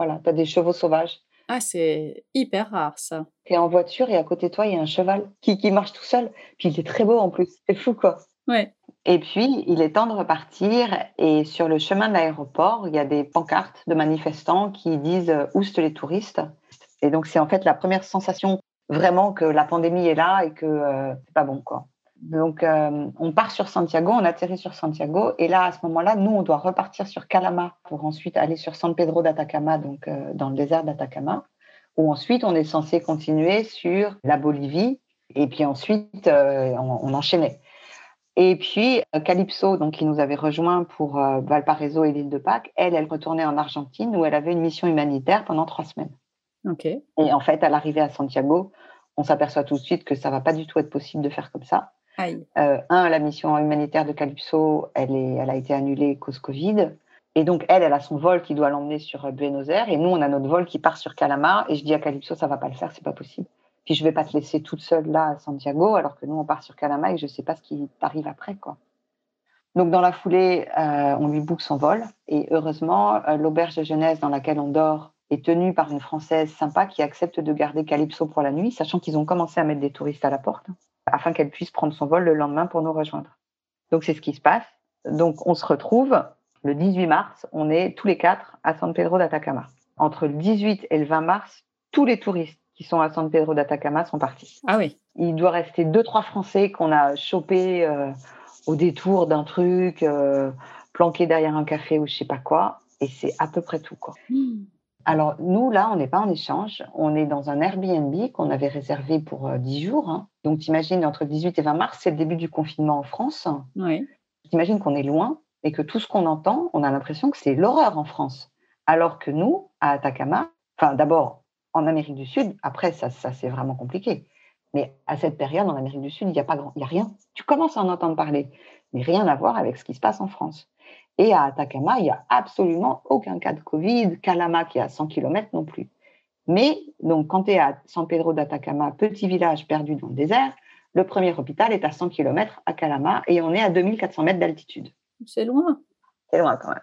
Voilà, tu as des chevaux sauvages. Ah, c'est hyper rare ça. Tu es en voiture et à côté de toi, il y a un cheval qui, qui marche tout seul. Puis il est très beau en plus. C'est fou quoi. Ouais. Et puis, il est temps de repartir. Et sur le chemin de l'aéroport, il y a des pancartes de manifestants qui disent euh, Oust les touristes? Et donc, c'est en fait la première sensation vraiment que la pandémie est là et que euh, c'est pas bon, quoi. Donc, euh, on part sur Santiago, on atterrit sur Santiago. Et là, à ce moment-là, nous, on doit repartir sur Calama pour ensuite aller sur San Pedro d'Atacama, donc dans le désert d'Atacama, où ensuite on est censé continuer sur la Bolivie. Et puis ensuite, on, on enchaînait. Et puis, euh, Calypso, donc, qui nous avait rejoint pour euh, Valparaiso et l'île de Pâques, elle, elle retournait en Argentine où elle avait une mission humanitaire pendant trois semaines. Ok. Et en fait, à l'arrivée à Santiago, on s'aperçoit tout de suite que ça va pas du tout être possible de faire comme ça. Euh, un, la mission humanitaire de Calypso, elle, est, elle a été annulée cause Covid. Et donc, elle, elle a son vol qui doit l'emmener sur euh, Buenos Aires. Et nous, on a notre vol qui part sur Calama. Et je dis à Calypso, ça va pas le faire, c'est pas possible. Puis je vais pas te laisser toute seule là à Santiago, alors que nous, on part sur Calama et je sais pas ce qui t'arrive après, quoi. Donc, dans la foulée, euh, on lui boucle son vol. Et heureusement, l'auberge de jeunesse dans laquelle on dort est tenue par une Française sympa qui accepte de garder Calypso pour la nuit, sachant qu'ils ont commencé à mettre des touristes à la porte, afin qu'elle puisse prendre son vol le lendemain pour nous rejoindre. Donc, c'est ce qui se passe. Donc, on se retrouve le 18 mars, on est tous les quatre à San Pedro d'Atacama. Entre le 18 et le 20 mars, tous les touristes qui sont à San Pedro d'Atacama sont partis. Ah oui. Il doit rester deux, trois Français qu'on a chopés euh, au détour d'un truc, euh, planqués derrière un café ou je sais pas quoi. Et c'est à peu près tout, quoi. Hmm. Alors, nous, là, on n'est pas en échange. On est dans un Airbnb qu'on avait réservé pour euh, 10 jours. hein. Donc, t'imagines, entre le 18 et 20 mars, c'est le début du confinement en France. Oui. T'imagines qu'on est loin et que tout ce qu'on entend, on a l'impression que c'est l'horreur en France. Alors que nous, à Atacama, enfin, d'abord, en Amérique du Sud, après, ça, ça c'est vraiment compliqué. Mais à cette période, en Amérique du Sud, il n'y a pas grand, y a rien. Tu commences à en entendre parler, mais rien à voir avec ce qui se passe en France. Et à Atacama, il n'y a absolument aucun cas de Covid. Calama, qui est à 100 km non plus. Mais donc, quand tu es à San Pedro d'Atacama, petit village perdu dans le désert, le premier hôpital est à 100 km à Calama et on est à 2400 mètres d'altitude. C'est loin. C'est loin quand même.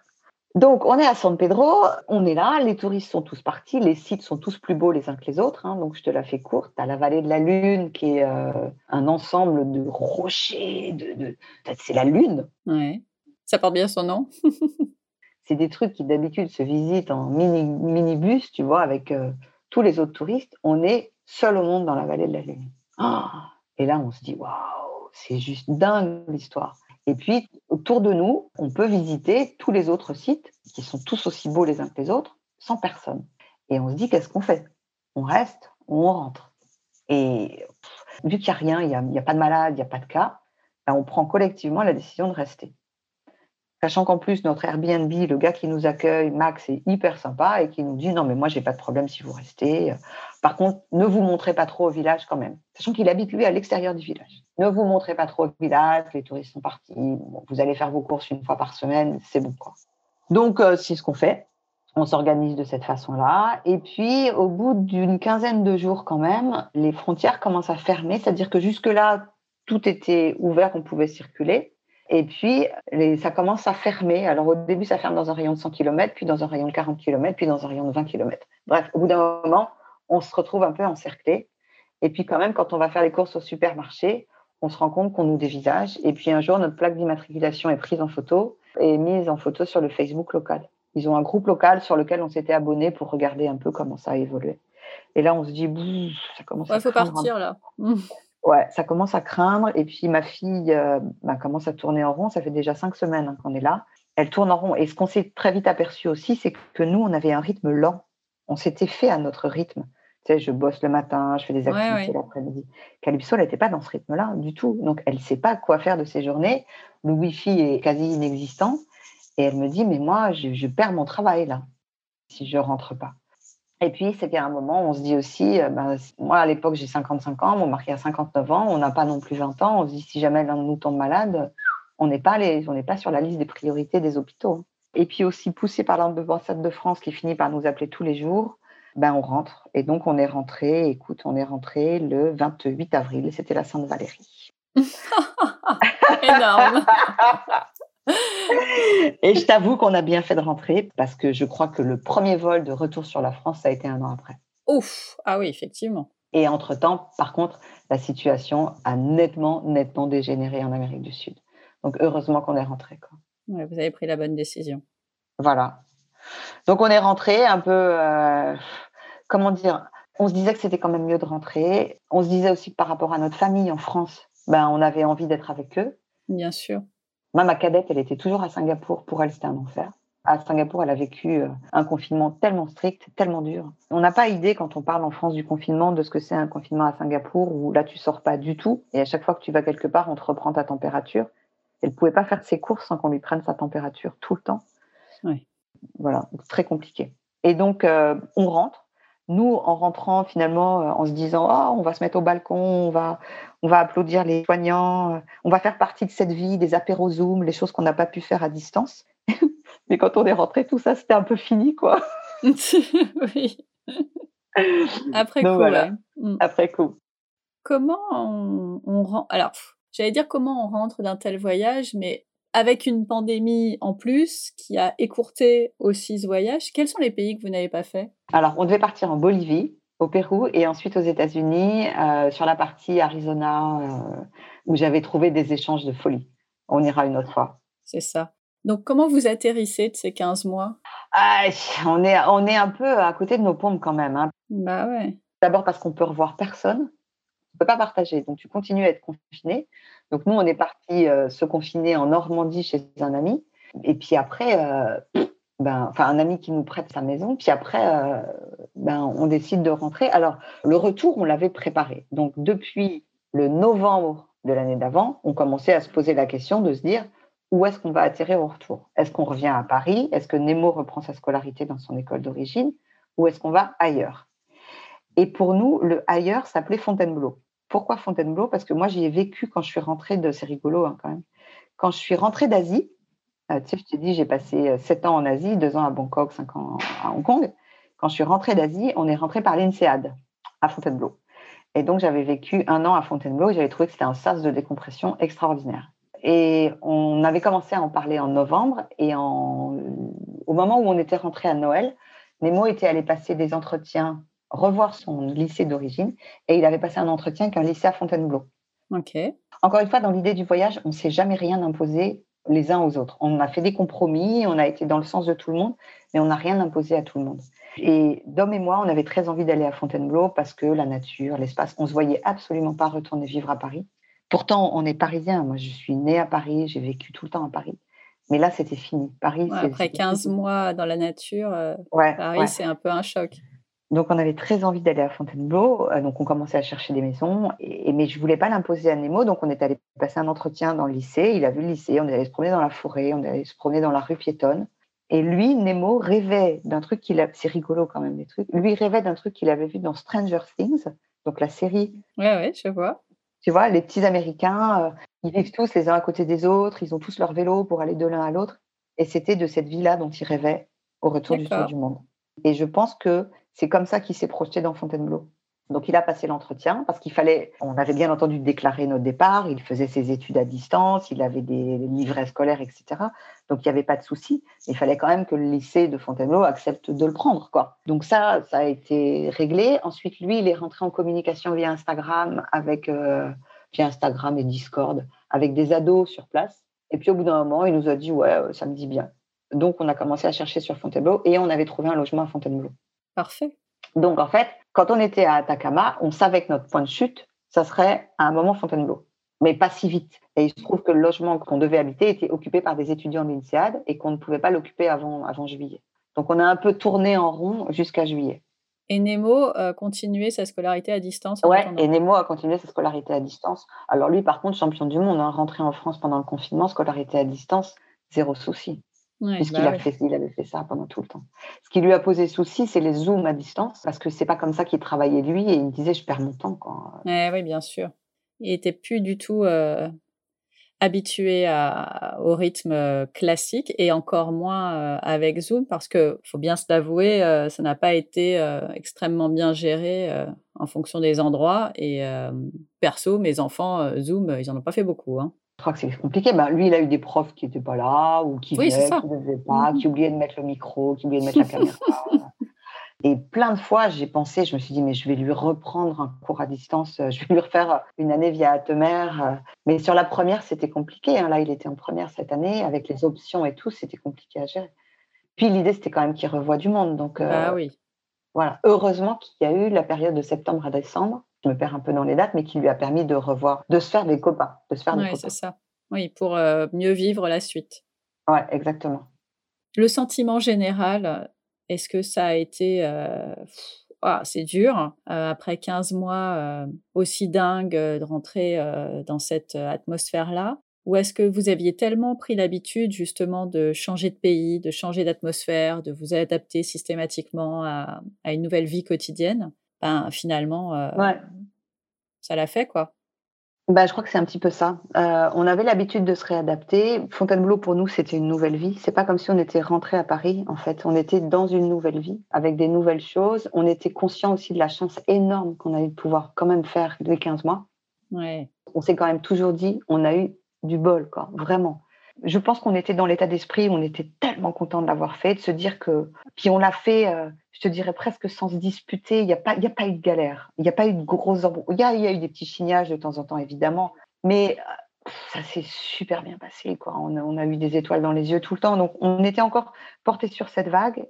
Donc, on est à San Pedro, on est là, les touristes sont tous partis, les sites sont tous plus beaux les uns que les autres. hein, donc, je te la fais courte. Tu as la vallée de la Lune qui est euh, un ensemble de rochers, de, de... c'est la Lune. Ouais. Ça porte bien son nom. C'est des trucs qui d'habitude se visitent en mini, minibus, tu vois, avec euh, tous les autres touristes. On est seul au monde dans la vallée de la Lune. Ah et là, on se dit, waouh, c'est juste dingue l'histoire. Et puis, autour de nous, on peut visiter tous les autres sites qui sont tous aussi beaux les uns que les autres, sans personne. Et on se dit, qu'est-ce qu'on fait? On reste on rentre Et vu qu'il n'y a rien, il n'y a pas de malade, il n'y a pas de cas, ben, on prend collectivement la décision de rester. Sachant qu'en plus, notre Airbnb, le gars qui nous accueille, Max, est hyper sympa et qui nous dit non, mais moi, j'ai pas de problème si vous restez. Par contre, ne vous montrez pas trop au village quand même. Sachant qu'il habite, lui, à l'extérieur du village. Ne vous montrez pas trop au village, les touristes sont partis. Vous allez faire vos courses une fois par semaine, c'est bon, quoi. Donc, euh, c'est ce qu'on fait. On s'organise de cette façon-là. Et puis, au bout d'une quinzaine de jours, quand même, les frontières commencent à fermer. C'est-à-dire que jusque-là, tout était ouvert, on pouvait circuler. Et puis, les, ça commence à fermer. Alors, au début, ça ferme dans un rayon de 100 km, puis dans un rayon de 40 km, puis dans un rayon de 20 km. Bref, au bout d'un moment, on se retrouve un peu encerclé. Et puis, quand même, quand on va faire les courses au supermarché, on se rend compte qu'on nous dévisage. Et puis, un jour, notre plaque d'immatriculation est prise en photo et mise en photo sur le Facebook local. Ils ont un groupe local sur lequel on s'était abonné pour regarder un peu comment ça a évolué. Et là, on se dit, ça commence Il à faut craindre un partir là. Ouais, ça commence à craindre. Et puis ma fille euh, bah, commence à tourner en rond. Ça fait déjà cinq semaines hein, qu'on est là. Elle tourne en rond. Et ce qu'on s'est très vite aperçu aussi, c'est que nous, on avait un rythme lent. On s'était fait à notre rythme. Tu sais, je bosse le matin, je fais des Ouais, activités ouais. l'après-midi. Calypso, elle n'était pas dans ce rythme-là du tout. Donc, elle ne sait pas quoi faire de ses journées. Le Wi-Fi est quasi inexistant. Et elle me dit, mais moi, je, je perds mon travail là, si je rentre pas. Et puis, c'est qu'à un moment, on se dit aussi, euh, ben, moi, à l'époque, j'ai 55 ans, mon mari a 59 ans, on n'a pas non plus 20 ans. On se dit, si jamais l'un de nous tombe malade, on n'est pas, les, on n'est pas sur la liste des priorités des hôpitaux. Et puis aussi, poussé par l'ambassade de France qui finit par nous appeler tous les jours, ben, on rentre. Et donc, on est rentré, écoute, on est rentré le 28 avril, c'était la Sainte-Valérie. Énorme. Et je t'avoue qu'on a bien fait de rentrer parce que je crois que le premier vol de retour sur la France, ça a été un an après. Ouf. Ah oui, effectivement. Et entre-temps, par contre, la situation a nettement, nettement dégénéré en Amérique du Sud. Donc, heureusement qu'on est rentré. Ouais, vous avez pris la bonne décision. Voilà. Donc, on est rentré un peu, euh, comment dire, on se disait que c'était quand même mieux de rentrer. On se disait aussi que par rapport à notre famille en France, ben, on avait envie d'être avec eux. Bien sûr. Moi, ma cadette, elle était toujours à Singapour. Pour elle, c'était un enfer. À Singapour, elle a vécu euh, un confinement tellement strict, tellement dur. On n'a pas idée, quand on parle en France du confinement, de ce que c'est un confinement à Singapour, où là, tu sors pas du tout. Et à chaque fois que tu vas quelque part, on te reprend ta température. Elle ne pouvait pas faire ses courses sans qu'on lui prenne sa température tout le temps. Voilà, très compliqué. Et donc, on rentre nous, en rentrant finalement, euh, en se disant oh, on va se mettre au balcon, on va, on va applaudir les soignants, euh, on va faire partie de cette vie, des apéros Zoom, les choses qu'on n'a pas pu faire à distance. Mais quand on est rentré, tout ça, c'était un peu fini, quoi. oui. Après coup, mm. Après coup. Comment on, on rentre Alors, j'allais dire comment on rentre d'un tel voyage, mais avec une pandémie en plus qui a écourté aussi ce voyage, quels sont les pays que vous n'avez pas fait? Alors, on devait partir en Bolivie, au Pérou et ensuite aux États-Unis, euh, sur la partie Arizona, euh, où j'avais trouvé des échanges de folie. On ira une autre fois. C'est ça. Donc, comment vous atterrissez de ces 15 mois? Ah, on, est, on est un peu à côté de nos pompes quand même. Hein. Bah ouais. D'abord parce qu'on peut revoir personne ne peut pas partager. Donc, tu continues à être confiné. Donc, nous, on est parti euh, se confiner en Normandie chez un ami. Et puis après, euh, ben, enfin, un ami qui nous prête sa maison. Puis après, euh, ben, on décide de rentrer. Alors, le retour, on l'avait préparé. Donc, depuis le novembre de l'année d'avant, on commençait à se poser la question de se dire où est-ce qu'on va atterrir au retour? Est-ce qu'on revient à Paris? Est-ce que Nemo reprend sa scolarité dans son école d'origine? Ou est-ce qu'on va ailleurs? Et pour nous, le ailleurs s'appelait Fontainebleau. Pourquoi Fontainebleau? Parce que moi, j'y ai vécu quand je suis rentrée de. C'est rigolo hein, quand même. Quand je suis rentrée d'Asie, euh, tu sais, je t'ai dit, j'ai passé 7 euh, ans en Asie, 2 ans à Bangkok, 5 ans à Hong Kong. Quand je suis rentrée d'Asie, on est rentré par l'INSEAD à Fontainebleau. Et donc, j'avais vécu un an à Fontainebleau et j'avais trouvé que c'était un sas de décompression extraordinaire. Et on avait commencé à en parler en novembre et au moment où on était rentré à Noël, Nemo était allé passer des entretiens revoir son lycée d'origine et il avait passé un entretien avec un lycée à Fontainebleau. Ok. Encore une fois, dans l'idée du voyage, on ne s'est jamais rien imposé les uns aux autres. On a fait des compromis, on a été dans le sens de tout le monde, mais on n'a rien imposé à tout le monde. Et Dom et moi, on avait très envie d'aller à Fontainebleau parce que la nature, l'espace, on se voyait absolument pas retourner vivre à Paris. Pourtant, on est parisien. Moi, je suis née à Paris, j'ai vécu tout le temps à Paris. Mais là, c'était fini. Paris. après 15 mois dans la nature, euh, Paris, c'est un peu un choc. Donc, on avait très envie d'aller à Fontainebleau. Euh, donc, on commençait à chercher des maisons. Et, mais je voulais pas l'imposer à Nemo. Donc, on est allé passer un entretien dans le lycée. Il a vu le lycée. On est allé se promener dans la forêt. On est allé se promener dans la rue piétonne. Et lui, Nemo, rêvait d'un truc qu'il a. C'est rigolo quand même, des trucs. Lui rêvait d'un truc qu'il avait vu dans Stranger Things. Donc, la série. Ouais, ouais, je vois. Tu vois, les petits Américains, euh, ils vivent tous les uns à côté des autres. Ils ont tous leur vélo pour aller de l'un à l'autre. Et c'était de cette vie-là dont il rêvait au retour du tour du monde. Et je pense que c'est comme ça qu'il s'est projeté dans Fontainebleau. Donc il a passé l'entretien parce qu'il fallait, on avait bien entendu déclarer notre départ, il faisait ses études à distance, il avait des livrets scolaires, etc. Donc il n'y avait pas de souci. Il fallait quand même que le lycée de Fontainebleau accepte de le prendre. Quoi. Donc ça, ça a été réglé. Ensuite, lui, il est rentré en communication via Instagram avec euh, via Instagram et Discord avec des ados sur place. Et puis au bout d'un moment, il nous a dit ouais, ça me dit bien. Donc on a commencé à chercher sur Fontainebleau et on avait trouvé un logement à Fontainebleau. Parfait. Donc, en fait, quand on était à Atacama, on savait que notre point de chute, ça serait à un moment Fontainebleau, mais pas si vite. Et il se trouve que le logement qu'on devait habiter était occupé par des étudiants de l'INSEAD et qu'on ne pouvait pas l'occuper avant, avant juillet. Donc, on a un peu tourné en rond jusqu'à juillet. Et Nemo a continué sa scolarité à distance Ouais, et Nemo a continué sa scolarité à distance. Alors lui, par contre, champion du monde, hein, rentré en France pendant le confinement, scolarité à distance, zéro souci puisqu'il bah avait fait ça pendant tout le temps. Ce qui lui a posé souci, c'est les zooms à distance, parce que c'est pas comme ça qu'il travaillait lui, et il me disait, je perds mon temps. Quoi. oui, bien sûr. Il était plus du tout euh, habitué à, au rythme euh, classique, et encore moins euh, avec Zoom, parce que faut bien se l'avouer, ça n'a pas été extrêmement bien géré en fonction des endroits. Et perso, mes enfants, Zoom, ils en ont pas fait beaucoup. Hein. Je crois que c'est compliqué. Ben, lui, il a eu des profs qui n'étaient pas là, ou qui ne venaient pas, mmh qui oubliaient de mettre le micro, qui oubliaient de mettre la caméra. Et plein de fois, j'ai pensé, je me suis dit, mais je vais lui reprendre un cours à distance, je vais lui refaire une année via Atemer. Mais sur la première, c'était compliqué. Hein. Là, il était en première cette année, avec les options et tout, c'était compliqué à gérer. Puis l'idée, c'était quand même qu'il revoie du monde. Donc, ah oui. Voilà. Heureusement qu'il y a eu la période de septembre à décembre je me perds un peu dans les dates, mais qui lui a permis de revoir, de se faire des copains, de se faire oui, c'est ça. Oui, pour euh, mieux vivre la suite. Ouais, exactement. Le sentiment général, est-ce que ça a été euh, ah, c'est dur euh, après 15 mois aussi dingue de rentrer dans cette atmosphère-là? Ou est-ce que vous aviez tellement pris l'habitude justement de changer de pays, de changer d'atmosphère, de vous adapter systématiquement à, une nouvelle vie quotidienne ben, Finalement, euh, ça l'a fait quoi. Bah, je crois que c'est un petit peu ça. Euh, on avait l'habitude de se réadapter. Fontainebleau, pour nous, c'était une nouvelle vie. C'est pas comme si on était rentré à Paris, en fait. On était dans une nouvelle vie, avec des nouvelles choses. On était conscient aussi de la chance énorme qu'on a eu de pouvoir quand même faire les 15 mois. Ouais. On s'est quand même toujours dit, on a eu du bol, quoi, vraiment. Je pense qu'on était dans l'état d'esprit on était tellement content de l'avoir fait, de se dire que. Puis on l'a fait, euh, je te dirais presque sans se disputer. Il n'y a, pas, a pas eu de galère. Il n'y a pas eu de gros Il y a, y a eu des petits chignages de temps en temps, évidemment. Mais euh, ça s'est super bien passé. Quoi. On, a, eu des étoiles dans les yeux tout le temps. Donc on était encore porté sur cette vague.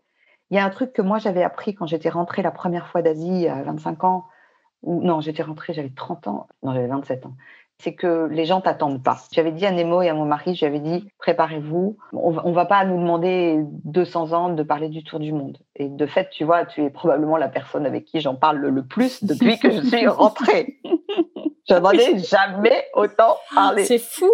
Il y a un truc que moi j'avais appris quand j'étais rentrée la première fois d'Asie à 25 ans. Non, j'étais rentrée, j'avais 30 ans. Non, j'avais 27 ans c'est que les gens t'attendent pas. J'avais dit à Nemo et à mon mari, j'avais dit, préparez-vous, on va, va pas nous demander 200 ans de parler du tour du monde. Et de fait, tu vois, tu es probablement la personne avec qui j'en parle le, plus depuis que je suis rentrée. je n'en ai jamais autant parlé. C'est fou.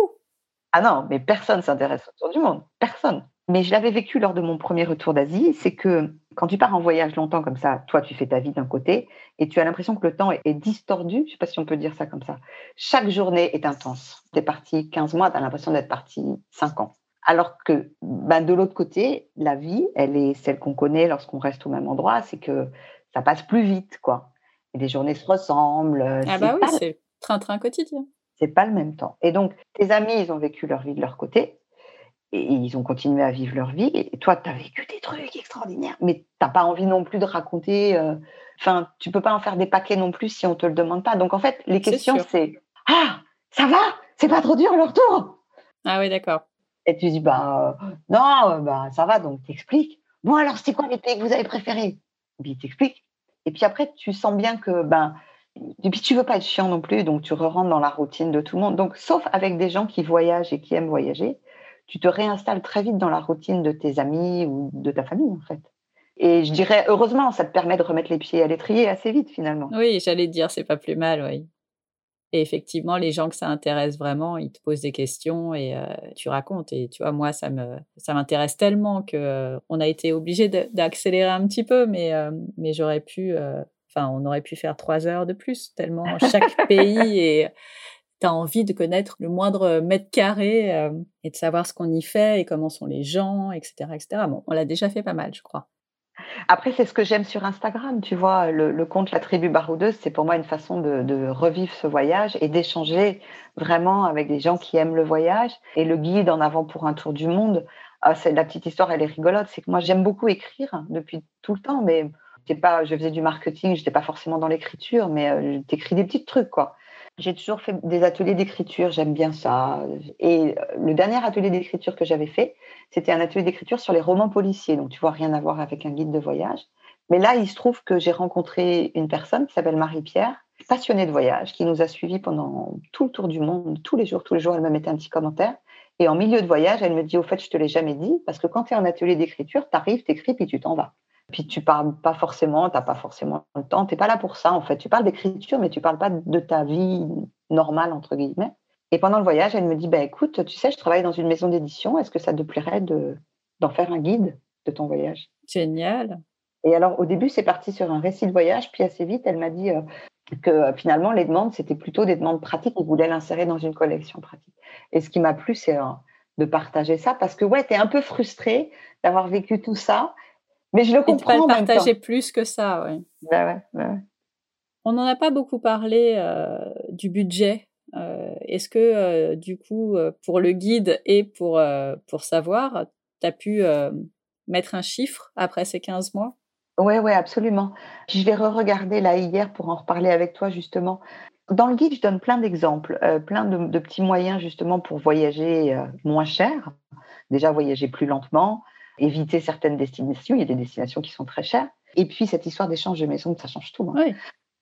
Ah non, mais personne s'intéresse au tour du monde. Personne. Mais je l'avais vécu lors de mon premier retour d'Asie, c'est que quand tu pars en voyage longtemps comme ça, toi, tu fais ta vie d'un côté et tu as l'impression que le temps est distordu. Je ne sais pas si on peut dire ça comme ça. Chaque journée est intense. Tu es parti 15 mois, tu as l'impression d'être parti 5 ans. Alors que ben, de l'autre côté, la vie, elle est celle qu'on connaît lorsqu'on reste au même endroit, c'est que ça passe plus vite, quoi. Et les journées se ressemblent. Ah bah oui, c'est train-train quotidien. C'est pas le même temps. Et donc, tes amis, ils ont vécu leur vie de leur côté et ils ont continué à vivre leur vie. Et toi, tu as vécu des trucs extraordinaires, mais tu n'as pas envie non plus de raconter. Euh, enfin, tu peux pas en faire des paquets non plus si on te le demande pas. Donc en fait, les questions, c'est Ah, ça va? C'est pas trop dur le retour? Ah oui, d'accord. Et tu dis Bah non, bah ça va, donc t'expliques. Bon, alors c'est quoi les pays que vous avez préférés? Puis t'expliques. Et puis après, tu sens bien que ben. Et puis tu veux pas être chiant non plus, donc tu re rentres dans la routine de tout le monde. Donc, sauf avec des gens qui voyagent et qui aiment voyager, tu te réinstalles très vite dans la routine de tes amis ou de ta famille, en fait. Et je dirais, heureusement, ça te permet de remettre les pieds à l'étrier assez vite, finalement. Oui, j'allais dire, c'est pas plus mal, oui. Et effectivement, les gens que ça intéresse vraiment, ils te posent des questions et euh, tu racontes. Et tu vois, moi, ça me, ça m'intéresse tellement que euh, on a été obligé d'accélérer un petit peu, mais, euh, mais j'aurais pu, enfin, on aurait pu faire trois heures de plus tellement chaque pays et tu envie de connaître le moindre mètre carré euh, et de savoir ce qu'on y fait et comment sont les gens, etc. etc. Bon, on l'a déjà fait pas mal, je crois. Après, c'est ce que j'aime sur Instagram, tu vois, le, compte La Tribu Baroudeuse, c'est pour moi une façon de, revivre ce voyage et d'échanger vraiment avec des gens qui aiment le voyage. Et le guide en avant pour un tour du monde, ah, c'est la petite histoire, elle est rigolote. C'est que moi, j'aime beaucoup écrire depuis tout le temps, mais pas, je faisais du marketing, je n'étais pas forcément dans l'écriture, mais euh, j'écris des petits trucs, quoi. J'ai toujours fait des ateliers d'écriture, j'aime bien ça. Et le dernier atelier d'écriture que j'avais fait, c'était un atelier d'écriture sur les romans policiers. Donc, tu vois, rien à voir avec un guide de voyage. Mais là, il se trouve que j'ai rencontré une personne qui s'appelle Marie-Pierre, passionnée de voyage, qui nous a suivis pendant tout le tour du monde, tous les jours, tous les jours, elle me mettait un petit commentaire. Et en milieu de voyage, elle me dit, au fait, je te l'ai jamais dit, parce que quand tu es en atelier d'écriture, tu arrives, tu écris, puis tu t'en vas. Puis tu parles pas forcément, tu n'as pas forcément le temps, tu n'es pas là pour ça en fait. Tu parles d'écriture, mais tu parles pas de ta vie normale, entre guillemets. Et pendant le voyage, elle me dit, bah, écoute, tu sais, je travaille dans une maison d'édition, est-ce que ça te plairait de, d'en faire un guide de ton voyage? Génial. Et alors au début, c'est parti sur un récit de voyage, puis assez vite, elle m'a dit euh, que euh, finalement, les demandes, c'était plutôt des demandes pratiques, on voulait l'insérer dans une collection pratique. Et ce qui m'a plu, c'est euh, de partager ça, parce que ouais, tu es un peu frustré d'avoir vécu tout ça, mais je le comprends. Et pas le partager plus que ça, oui. Bah bah ouais, On n'en a pas beaucoup parlé euh, du budget. Euh, est-ce que, euh, du coup, pour le guide et pour, pour savoir, tu as pu mettre un chiffre après ces 15 mois? Oui, oui, absolument. Je vais re-regarder là hier pour en reparler avec toi, justement. Dans le guide, je donne plein d'exemples, plein de, de, petits moyens, justement, pour voyager moins cher. Déjà, voyager plus lentement, éviter certaines destinations. Il y a des destinations qui sont très chères. Et puis, cette histoire d'échange de maison, ça change tout. Hein.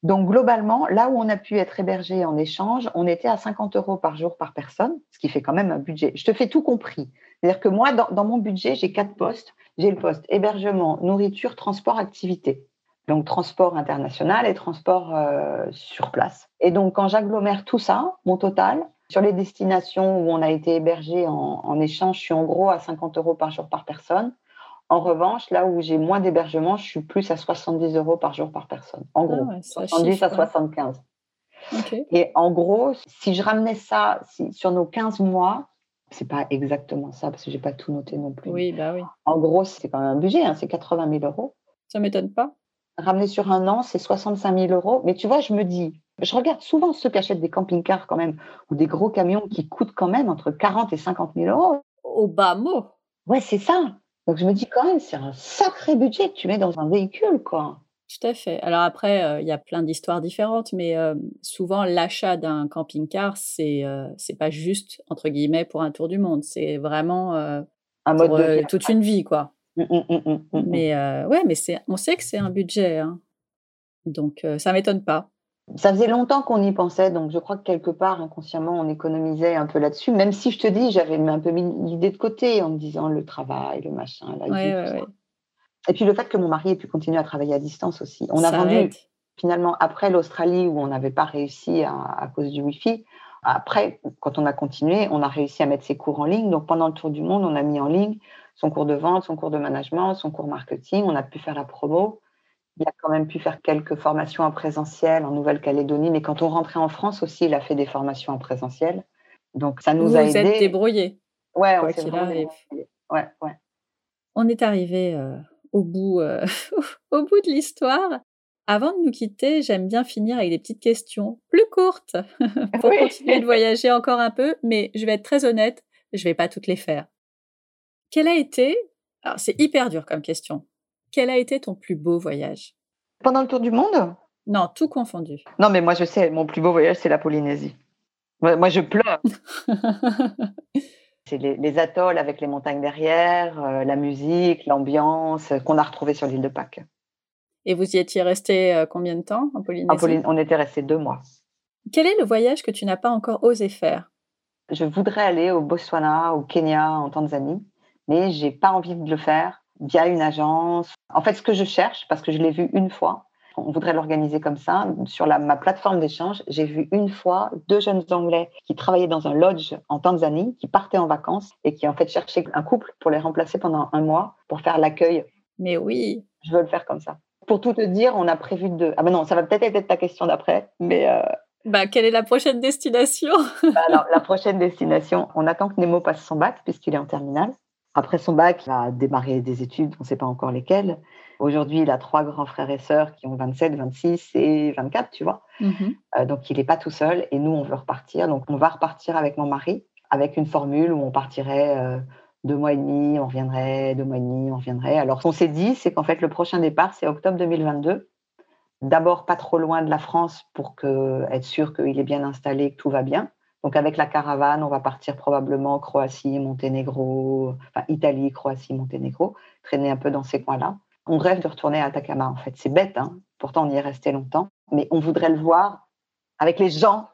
Donc, globalement, là où on a pu être hébergé en échange, on était à 50 euros par jour par personne, ce qui fait quand même un budget. Je te fais tout compris. C'est-à-dire que moi, dans, mon budget, j'ai quatre postes. J'ai le poste hébergement, nourriture, transport, activité. Donc, transport international et transport euh, sur place. Et donc, quand j'agglomère tout ça, mon total, Sur les destinations où on a été hébergé en, échange, je suis en gros à 50 euros par jour par personne. En revanche, là où j'ai moins d'hébergement, je suis plus à 70 euros par jour par personne. En gros, 70 ah à 75. Et en gros, si je ramenais ça sur nos 15 mois, c'est pas exactement ça parce que j'ai pas tout noté non plus. Oui, bah oui. En gros, c'est quand même un budget, hein, c'est 80 000 euros. Ça m'étonne pas. Ramener sur un an, c'est 65 000 euros. Mais tu vois, je me dis, je regarde souvent ceux qui achètent des camping-cars quand même ou des gros camions qui coûtent quand même entre 40 et 50 000 euros. Au bas mot. Ouais, c'est ça. Donc je me dis quand même, c'est un sacré budget que tu mets dans un véhicule, quoi. Tout à fait. Alors après, euh, il y a plein d'histoires différentes, mais euh, souvent l'achat d'un camping-car, c'est euh, c'est pas juste entre guillemets pour un tour du monde, c'est vraiment un mode de toute une vie, quoi. Mmh, mmh, mmh, mais ouais, mais c'est on sait que c'est un budget, hein. donc ça m'étonne pas. Ça faisait longtemps qu'on y pensait, donc je crois que quelque part inconsciemment on économisait un peu là-dessus. Même si je te dis, j'avais un peu mis l'idée de côté en me disant le travail, le machin, la vie, et puis le fait que mon mari ait pu continuer à travailler à distance aussi. On a vendu finalement après l'Australie où on n'avait pas réussi à, cause du Wi-Fi. Après, quand on a continué, on a réussi à mettre ses cours en ligne. Donc pendant le tour du monde, on a mis en ligne son cours de vente, son cours de management, son cours marketing. On a pu faire la promo. Il a quand même pu faire quelques formations en présentiel en Nouvelle-Calédonie. Mais quand on rentrait en France aussi, il a fait des formations en présentiel. Donc ça nous a aidé. Vous êtes débrouillé. Ouais, on s'est Ouais, ouais. On est arrivé euh, au bout, euh, au bout de l'histoire. Avant de nous quitter, j'aime bien finir avec des petites questions plus courtes pour continuer de voyager encore un peu, mais je vais être très honnête, je vais pas toutes les faire. Quel a été, alors c'est hyper dur comme question, quel a été ton plus beau voyage? Pendant le tour du monde? Non, tout confondu. Non, mais moi je sais, mon plus beau voyage, c'est la Polynésie. Moi, je pleure. C'est les, atolls avec les montagnes derrière, euh, la musique, l'ambiance qu'on a retrouvée sur l'île de Pâques. Et vous y étiez resté euh, combien de temps en Polynésie? On était resté deux mois. Quel est le voyage que tu n'as pas encore osé faire? Je voudrais aller au Botswana, au Kenya, en Tanzanie, mais j'ai pas envie de le faire via une agence. En fait, ce que je cherche, parce que je l'ai vu une fois, on voudrait l'organiser comme ça. Sur ma plateforme d'échange, j'ai vu une fois deux jeunes Anglais qui travaillaient dans un lodge en Tanzanie, qui partaient en vacances et qui en fait cherchaient un couple pour les remplacer pendant un mois pour faire l'accueil. Mais oui. Je veux le faire comme ça. Pour tout te dire, on a prévu de. Ah ben non, ça va peut-être être ta question d'après, mais. Euh, bah, quelle est la prochaine destination? Bah, Alors, la prochaine destination, on attend que Nemo passe son bac puisqu'il est en terminale. Après son bac, il va démarrer des études, on ne sait pas encore lesquelles. Aujourd'hui, il a trois grands frères et sœurs qui ont 27, 26 et 24, tu vois. Mhm. Euh, donc, il n'est pas tout seul et nous, on veut repartir. Donc, on va repartir avec mon mari, avec une formule où on partirait euh, deux mois et demi, on reviendrait, deux mois et demi, on reviendrait. Alors, ce qu'on s'est dit, c'est qu'en fait, le prochain départ, c'est octobre 2022. D'abord, pas trop loin de la France pour que, être sûr qu'il est bien installé, que tout va bien. Donc, avec la caravane, on va partir probablement Croatie, Monténégro, enfin Italie, Croatie, Monténégro, traîner un peu dans ces coins-là. On rêve de retourner à Atacama, en fait. C'est bête, hein pourtant on y est resté longtemps, mais on voudrait le voir avec les gens,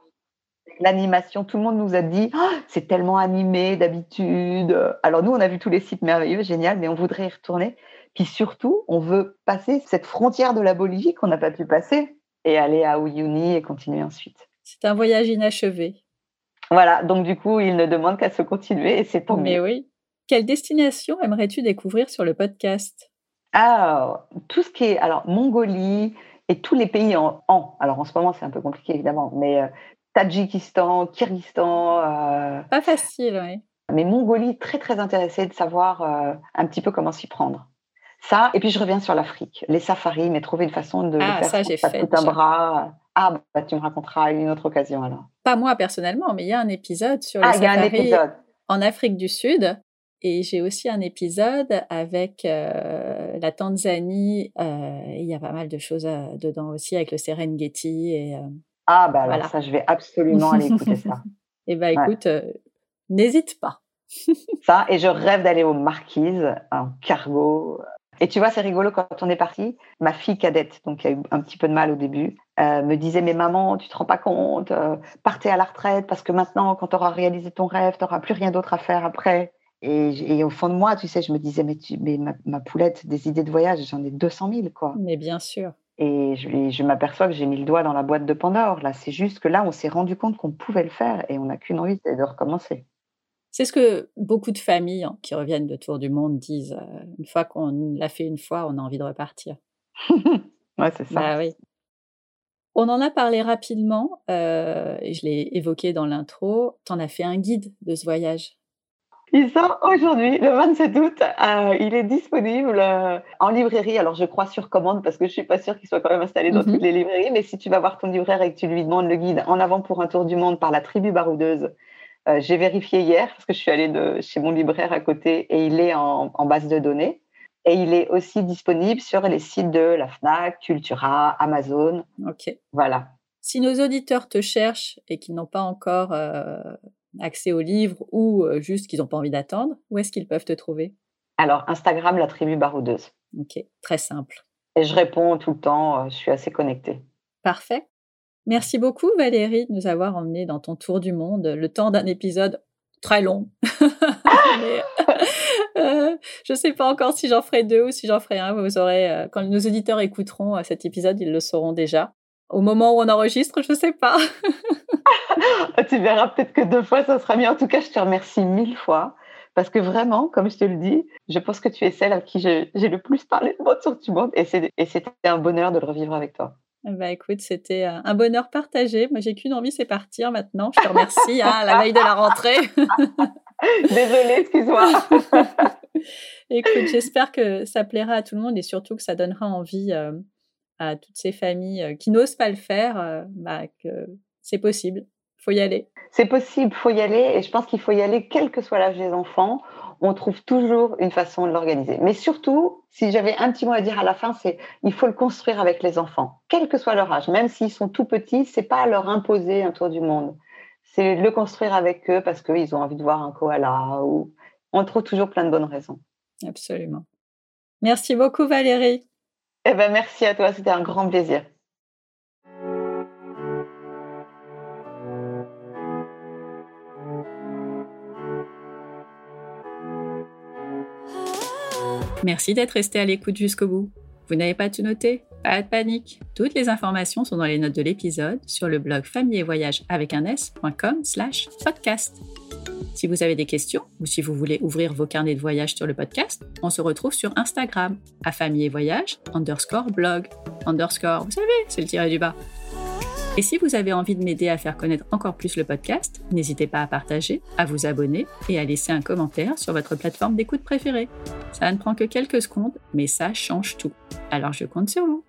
l'animation. Tout le monde nous a dit oh, c'est tellement animé d'habitude. Alors nous, on a vu tous les sites merveilleux, génial, mais on voudrait y retourner. Puis surtout, on veut passer cette frontière de la Bolivie qu'on n'a pas pu passer et aller à Uyuni et continuer ensuite. C'est un voyage inachevé. Voilà, donc du coup, il ne demande qu'à se continuer et c'est tant Mais oui. Quelle destination aimerais-tu découvrir sur le podcast? Ah, tout ce qui est alors Mongolie et tous les pays en, en. alors en ce moment c'est un peu compliqué évidemment, mais euh, Tadjikistan, Kyrgyzstan. Euh, Pas facile, oui. Mais Mongolie, très très intéressée de savoir euh, un petit peu comment s'y prendre. Ça, et puis je reviens sur l'Afrique, les safaris, mais trouver une façon de ah, faire ça, j'ai fait, tout un bras. Ah, bah, tu me raconteras à une autre occasion alors. Pas moi personnellement, mais il y a un épisode sur les ah, safaris un épisode. en Afrique du Sud et j'ai aussi un épisode avec euh, la Tanzanie. Euh, il y a pas mal de choses euh, dedans aussi avec le Serengeti. Et, ah, bah alors ça, je vais absolument aller écouter ça. eh bah écoute, n'hésite pas. ça, et je rêve d'aller aux Marquises, en cargo. Et tu vois, c'est rigolo, quand on est parti, ma fille cadette, donc qui a eu un petit peu de mal au début, me disait, mais maman, tu te rends pas compte, partez à la retraite, parce que maintenant, quand tu auras réalisé ton rêve, tu n'auras plus rien d'autre à faire après. Et, au fond de moi, tu sais, je me disais, mais, tu, mais ma, poulette, des idées de voyage, j'en ai 200 000, quoi. Mais bien sûr. Et je, je m'aperçois que j'ai mis le doigt dans la boîte de Pandore. Là, c'est juste que là, on s'est rendu compte qu'on pouvait le faire et on n'a qu'une envie, c'est de recommencer. C'est ce que beaucoup de familles hein, qui reviennent de tour du monde disent. Euh, une fois qu'on l'a fait une fois, on a envie de repartir. ouais, c'est ça. Bah oui. On en a parlé rapidement, euh, je l'ai évoqué dans l'intro. Tu en as fait un guide de ce voyage? Il sort aujourd'hui, le 27 août. Euh, il est disponible euh, en librairie. Alors, je crois sur commande parce que je suis pas sûre qu'il soit quand même installé dans mhm. toutes les librairies. Mais si tu vas voir ton libraire et que tu lui demandes le guide en avant pour un tour du monde par la tribu baroudeuse, euh, j'ai vérifié hier parce que je suis allée de, chez mon libraire à côté et il est en, base de données. Et il est aussi disponible sur les sites de la FNAC, Cultura, Amazon. Ok. Voilà. Si nos auditeurs te cherchent et qu'ils n'ont pas encore euh, accès au livre ou euh, juste qu'ils n'ont pas envie d'attendre, où est-ce qu'ils peuvent te trouver? Alors, Instagram, la tribu baroudeuse. Ok, très simple. Et je réponds tout le temps, je suis assez connectée. Parfait. Merci beaucoup Valérie de nous avoir emmenés dans ton tour du monde, le temps d'un épisode très long. Euh, je ne sais pas encore si j'en ferai deux ou si j'en ferai un. Vous aurez, euh, quand nos auditeurs écouteront euh, cet épisode, ils le sauront déjà. Au moment où on enregistre, je ne sais pas. tu verras peut-être que deux fois, ça sera mieux. En tout cas, je te remercie mille fois. Parce que vraiment, comme je te le dis, je pense que tu es celle à qui j'ai le plus parlé de mon tour du monde. Et c'était un bonheur de le revivre avec toi. Bah écoute, c'était euh, un bonheur partagé. Moi, j'ai qu'une envie, c'est partir maintenant. Je te remercie hein, à la veille de la rentrée. Désolée, excuse-moi. écoute, j'espère que ça plaira à tout le monde et surtout que ça donnera envie euh, à toutes ces familles euh, qui n'osent pas le faire, bah, que c'est possible. Faut y aller. C'est possible, faut y aller et je pense qu'il faut y aller quel que soit l'âge des enfants on trouve toujours une façon de l'organiser. Mais surtout, si j'avais un petit mot à dire à la fin, c'est il faut le construire avec les enfants, quel que soit leur âge, même s'ils sont tout petits, c'est pas à leur imposer un tour du monde. C'est le construire avec eux parce qu'ils ont envie de voir un koala ou on trouve toujours plein de bonnes raisons. Absolument. Merci beaucoup Valérie. Eh ben merci à toi, c'était un grand plaisir. Merci d'être resté à l'écoute jusqu'au bout. Vous n'avez pas tout noté? Pas de panique. Toutes les informations sont dans les notes de l'épisode sur le blog famille et voyage avec un s.com slash podcast. Si vous avez des questions ou si vous voulez ouvrir vos carnets de voyage sur le podcast, on se retrouve sur Instagram à famille et voyage underscore blog underscore, vous savez, c'est le tiré du bas. Et si vous avez envie de m'aider à faire connaître encore plus le podcast, n'hésitez pas à partager, à vous abonner et à laisser un commentaire sur votre plateforme d'écoute préférée. Ça ne prend que quelques secondes, mais ça change tout. Alors je compte sur vous.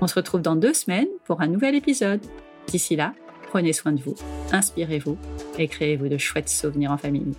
On se retrouve dans deux semaines pour un nouvel épisode. D'ici là, prenez soin de vous, inspirez-vous et créez-vous de chouettes souvenirs en famille.